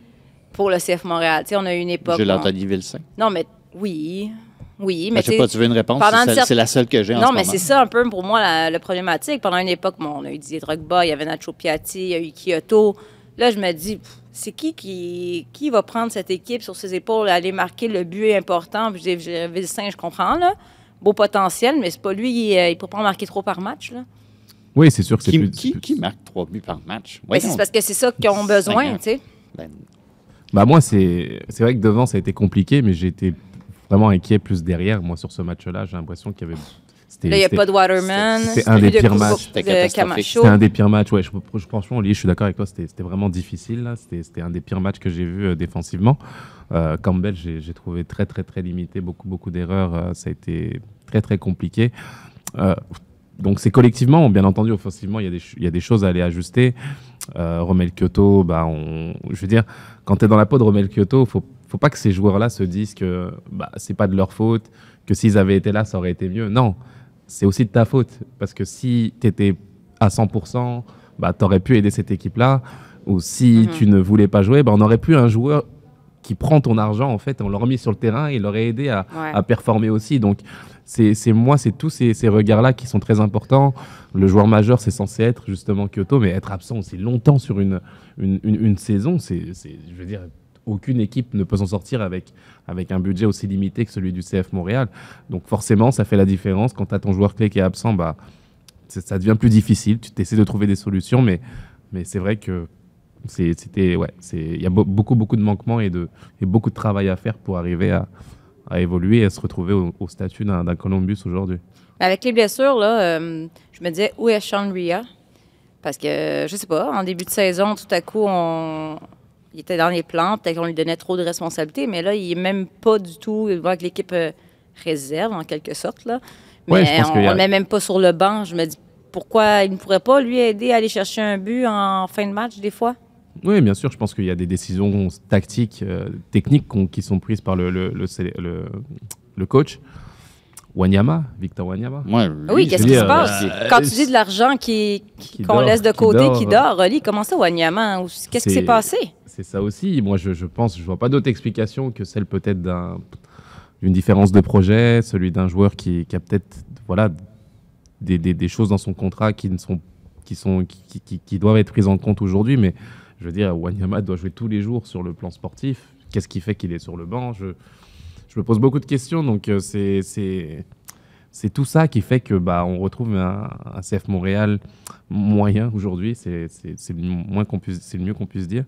Speaker 1: pour le CF Montréal? Tu sais, on a eu une époque.
Speaker 3: J'ai l'Anthony Vilsain.
Speaker 1: Non, mais oui. Oui,
Speaker 3: Mais
Speaker 1: mais
Speaker 3: je sais pas, tu veux une réponse?
Speaker 1: pendant
Speaker 3: C'est la seule que j'ai en
Speaker 1: Non,
Speaker 3: ce
Speaker 1: mais c'est ça un peu pour moi la, le problématique. Pendant une époque, bon, on a eu Didier Drogba, il y avait Nacho Piatti, il y a eu Kyoto. Là, je me dis, pff, c'est qui, qui qui va prendre cette équipe sur ses épaules, aller marquer le but important? Puis j'ai- Vilsain, je comprends, là. Beau potentiel, mais c'est pas lui, il ne peut pas en marquer trop par match. Là.
Speaker 2: Oui, c'est sûr que c'est
Speaker 3: Qui,
Speaker 2: plus...
Speaker 3: qui,
Speaker 2: plus-
Speaker 3: qui marque trois buts par match?
Speaker 1: Mais c'est parce que c'est ça qu'ils ont besoin, tu sais.
Speaker 3: Ben,
Speaker 2: Bah moi, c'est c'est vrai que devant, ça a été compliqué, mais j'ai été vraiment inquiet plus derrière. Moi, sur ce match-là, j'ai l'impression qu'il y avait... c'était-
Speaker 1: Là, il n'y a pas de Waterman.
Speaker 2: c'était un des pires matchs.
Speaker 3: C'était
Speaker 2: un des pires matchs. Ouais, je, je- franchement, Oli, je suis d'accord avec toi. C'était vraiment difficile. là. C'était un des pires matchs que j'ai vu euh, défensivement. Euh, Campbell, j'ai trouvé très, très, très limité. Beaucoup, beaucoup d'erreurs. Euh, ça a été très, très compliqué. Euh, donc, c'est collectivement, bien entendu, offensivement, il y, a des ch- il y a des choses à aller ajuster. Euh, Romel Kyoto, bah, on, je veux dire, quand tu es dans la peau de Romel Kyoto, faut, faut pas que ces joueurs-là se disent que bah, c'est pas de leur faute, que s'ils avaient été là, ça aurait été mieux. Non, c'est aussi de ta faute. Parce que si tu étais à 100%, bah, tu aurais pu aider cette équipe-là. Ou si
Speaker 1: Mhm.
Speaker 2: tu ne voulais pas jouer, bah, on aurait pu un joueur qui prend ton argent, en fait, on l'aurait mis sur le terrain et il l'aurait aidé à,
Speaker 1: Ouais.
Speaker 2: à performer aussi. Donc, c'est moi, c'est tous ces, ces regards-là qui sont très importants. Le joueur majeur, c'est censé être justement Kyoto, mais être absent aussi longtemps sur une, une, une- une saison, c'est, c'est- je veux dire, aucune équipe ne peut s'en sortir avec, avec un budget aussi limité que celui du CF Montréal. Donc, forcément, ça fait la différence. Quand tu as ton joueur clé qui est absent, bah, ça devient plus difficile. Tu essaies de trouver des solutions, mais, mais c'est vrai que c'était ouais, y a be- beaucoup beaucoup de manquements et de et beaucoup de travail à faire pour arriver à, à évoluer et à se retrouver au, statut d'un Columbus aujourd'hui.
Speaker 1: Avec les blessures, là, euh, je me disais, où est Sean Ria? Parce que, je sais pas, en début de saison, tout à coup, on... il était dans les plans. Peut-être qu'on lui donnait trop de responsabilités, mais là, il est même pas du tout. Il voit que l'équipe euh, réserve, en quelque sorte. Là. Mais
Speaker 2: Ouais,
Speaker 1: on
Speaker 2: a-
Speaker 1: ne le met même pas sur le banc. Je me dis, pourquoi il ne pourrait pas lui aider à aller chercher un but en fin de match, des fois?
Speaker 2: Oui, bien sûr, je pense qu'il y a des décisions tactiques, euh, techniques qui sont prises par le, le, le- le coach. Wanyama, Victor Wanyama.
Speaker 1: Oui, qu'est-ce
Speaker 2: je
Speaker 1: qui se passe?
Speaker 2: euh,
Speaker 1: Quand tu dis de l'argent qui,
Speaker 2: qui
Speaker 1: qu'on
Speaker 2: dort,
Speaker 1: laisse de
Speaker 2: qui
Speaker 1: côté,
Speaker 2: dort,
Speaker 1: qui dort, Oli, comment ça, Wanyama? Qu'est-ce qui
Speaker 2: C'est-
Speaker 1: s'est passé?
Speaker 2: C'est ça aussi. Moi, je, je pense, je vois pas d'autre explication que celle peut-être d'un- d'une différence de projet, celui d'un joueur qui, qui a peut-être voilà, des, des- des choses dans son contrat qui, ne sont, qui, sont, qui, qui- qui doivent être prises en compte aujourd'hui. Mais je veux dire, Wanyama doit jouer tous les jours sur le plan sportif. Qu'est-ce qui fait qu'il est sur le banc? Je, je me pose beaucoup de questions. Donc, euh, c'est- c'est c'est tout ça qui fait que bah, on retrouve un, un CF Montréal moyen aujourd'hui. C'est c'est- c'est le moins qu'on puisse, c'est le mieux qu'on puisse dire.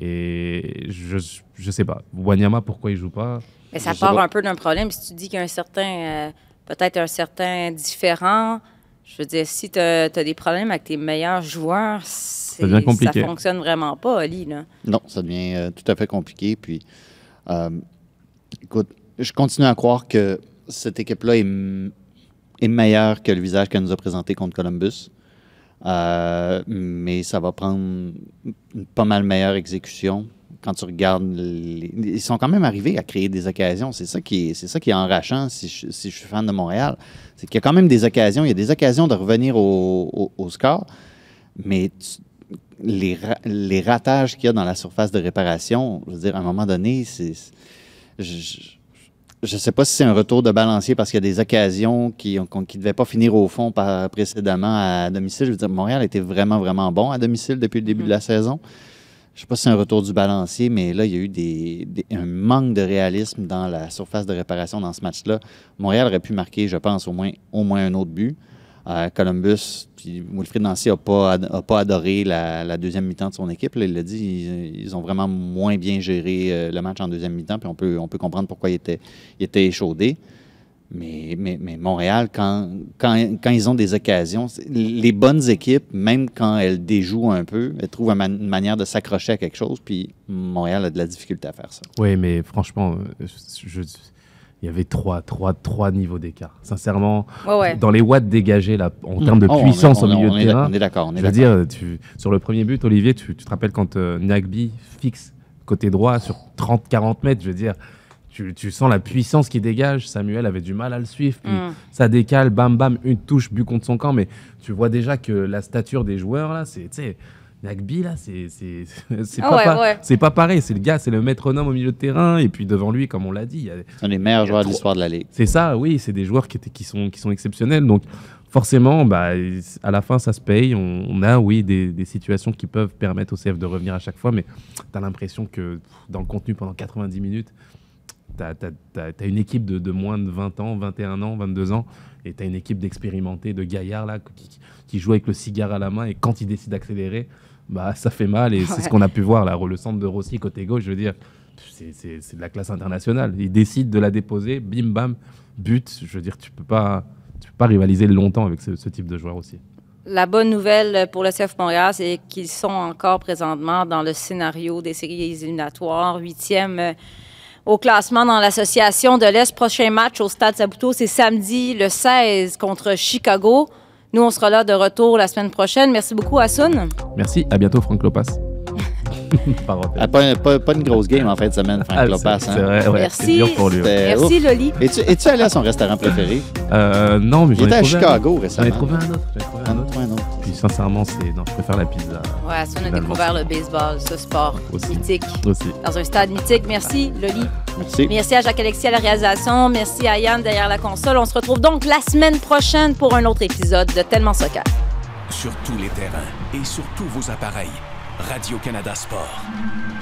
Speaker 2: Et je je sais pas. Wanyama, pourquoi il joue pas?
Speaker 1: Mais ça part
Speaker 3: pas.
Speaker 1: un peu d'un problème. Si tu dis qu'il y a un certain, euh, peut-être un certain différent, je veux dire, si tu as, des problèmes avec tes meilleurs joueurs, c'est-
Speaker 2: devient compliqué.
Speaker 1: ça fonctionne vraiment pas, Ali. Là.
Speaker 3: Non, ça devient euh, tout à fait compliqué. Puis, euh, écoute, je continue à croire que cette équipe-là est, meilleure que le visage qu'elle nous a présenté contre Columbus. Euh, mais ça va prendre une pas mal meilleure exécution. Quand tu regardes, les- ils sont quand même arrivés à créer des occasions. C'est ça qui est, c'est ça qui enrachant si je, suis fan de Montréal. C'est qu'il y a quand même des occasions. Il y a des occasions de revenir au, score, mais les, ra- les ratages qu'il y a dans la surface de réparation, je veux dire, à un moment donné, c'est. Je- ne sais pas si c'est un retour de balancier parce qu'il y a des occasions qui ne qui devaient pas finir au fond par, précédemment à domicile. Je veux dire, Montréal était vraiment, vraiment bon à domicile depuis le début de la saison. Je ne sais pas si c'est un retour du balancier, mais là, il y a eu des, des- un manque de réalisme dans la surface de réparation dans ce match-là. Montréal aurait pu marquer, je pense, au moins, au moins un autre but. Columbus, puis Wilfried Nancy n'a pas, a pas adoré la, deuxième mi-temps de son équipe. il l'a dit, ils, ont vraiment moins bien géré euh, le match en deuxième mi-temps, puis on peut, on peut comprendre pourquoi il était, il était échaudé. Mais, mais, Montréal, quand, quand, quand ils ont des occasions, les bonnes équipes, même quand elles déjouent un peu, elles trouvent une man- une manière de s'accrocher à quelque chose, puis Montréal a de la difficulté à faire ça.
Speaker 2: Oui, mais franchement, je- je- il y avait trois, trois, trois niveaux d'écart. Sincèrement,
Speaker 1: Ouais, ouais.
Speaker 2: dans les watts dégagés là, en termes de
Speaker 3: Oh,
Speaker 2: puissance
Speaker 3: est-
Speaker 2: au milieu
Speaker 3: on
Speaker 2: de
Speaker 3: est-
Speaker 2: terrain,
Speaker 3: on est d'accord, on est
Speaker 2: je veux dire, tu, sur le premier but, Olivier, tu, tu te rappelles quand euh, Nagby fixe côté droit sur 30-40 mètres, je veux dire, tu, tu sens la puissance qui dégage. Samuel avait du mal à le suivre, puis
Speaker 1: Mm.
Speaker 2: ça décale, bam bam, une touche, but contre son camp, mais tu vois déjà que la stature des joueurs là, c'est, Nagby là, c'est, c'est, c'est
Speaker 1: Ah
Speaker 2: pas,
Speaker 1: ouais,
Speaker 2: pa-
Speaker 1: ouais.
Speaker 2: c'est pas pareil. C'est le gars, c'est le métronome au milieu de terrain, et puis devant lui, comme on l'a dit, il y a,
Speaker 3: C'est un des meilleurs joueurs de l'histoire de la Ligue.
Speaker 2: c'est ça, oui, c'est des joueurs qui, étaient, qui, sont, qui sont exceptionnels. Donc, forcément, bah, à la fin, ça se paye. On, on a, oui, des, des situations qui peuvent permettre au CF de revenir à chaque fois, mais tu as l'impression que pff, dans le contenu, pendant 90 minutes, tu as, une équipe de, de moins de 20 ans, 21 ans, 22 ans, et tu as une équipe d'expérimentés, de gaillards là, qui, qui jouent avec le cigare à la main, et quand ils décident d'accélérer, bah, ça fait mal. Et c'est ce qu'on a pu voir là, le centre de Rossi côté gauche, je veux dire, c'est- c'est c'est de la classe internationale. Ils décident de la déposer, bim bam, but. Je veux dire, tu peux pas, tu peux pas rivaliser longtemps avec ce, ce type de joueur aussi.
Speaker 1: La bonne nouvelle pour le CF Montréal, c'est qu'ils sont encore présentement dans le scénario des séries éliminatoires, huitième euh, au classement dans l'association de l'Est. Prochain match au Stade Sabuto, c'est samedi le 16 contre Chicago. Nous, on sera là de retour la semaine prochaine. Merci beaucoup, Assoun.
Speaker 2: Merci, à bientôt, Franck Lopas.
Speaker 3: Ah, pas, pas- pas une grosse game en fin de semaine, Frank
Speaker 2: Ah, c'est-
Speaker 3: hein?
Speaker 2: c'est vrai, ouais,
Speaker 1: Merci.
Speaker 2: c'est dur pour lui. ouais.
Speaker 3: C'était-
Speaker 1: Merci,
Speaker 3: ouf.
Speaker 1: Loli.
Speaker 3: Es-tu es-tu allé à son restaurant préféré?
Speaker 2: Euh, non, mais
Speaker 3: Il
Speaker 2: j'en ai
Speaker 3: était à
Speaker 2: trouvé un
Speaker 3: Chicago
Speaker 2: autre. J'en ai
Speaker 3: récemment.
Speaker 2: trouvé un autre. j'en ai trouvé
Speaker 3: Un
Speaker 2: un autre.
Speaker 3: un autre.
Speaker 2: Puis sincèrement, c'est non, je préfère la pizza
Speaker 1: Ouais, Assoun a
Speaker 2: Finalement,
Speaker 1: découvert le baseball, ce sport
Speaker 2: Aussi.
Speaker 1: mythique,
Speaker 2: aussi.
Speaker 1: dans un stade mythique. Merci, Loli.
Speaker 3: Merci.
Speaker 1: Merci à Jacques-Alexis à la réalisation. Merci à Yann derrière la console. On se retrouve donc la semaine prochaine pour un autre épisode de Tellement Soccer.
Speaker 10: Sur tous les terrains et sur tous vos appareils. Radio-Canada Sport.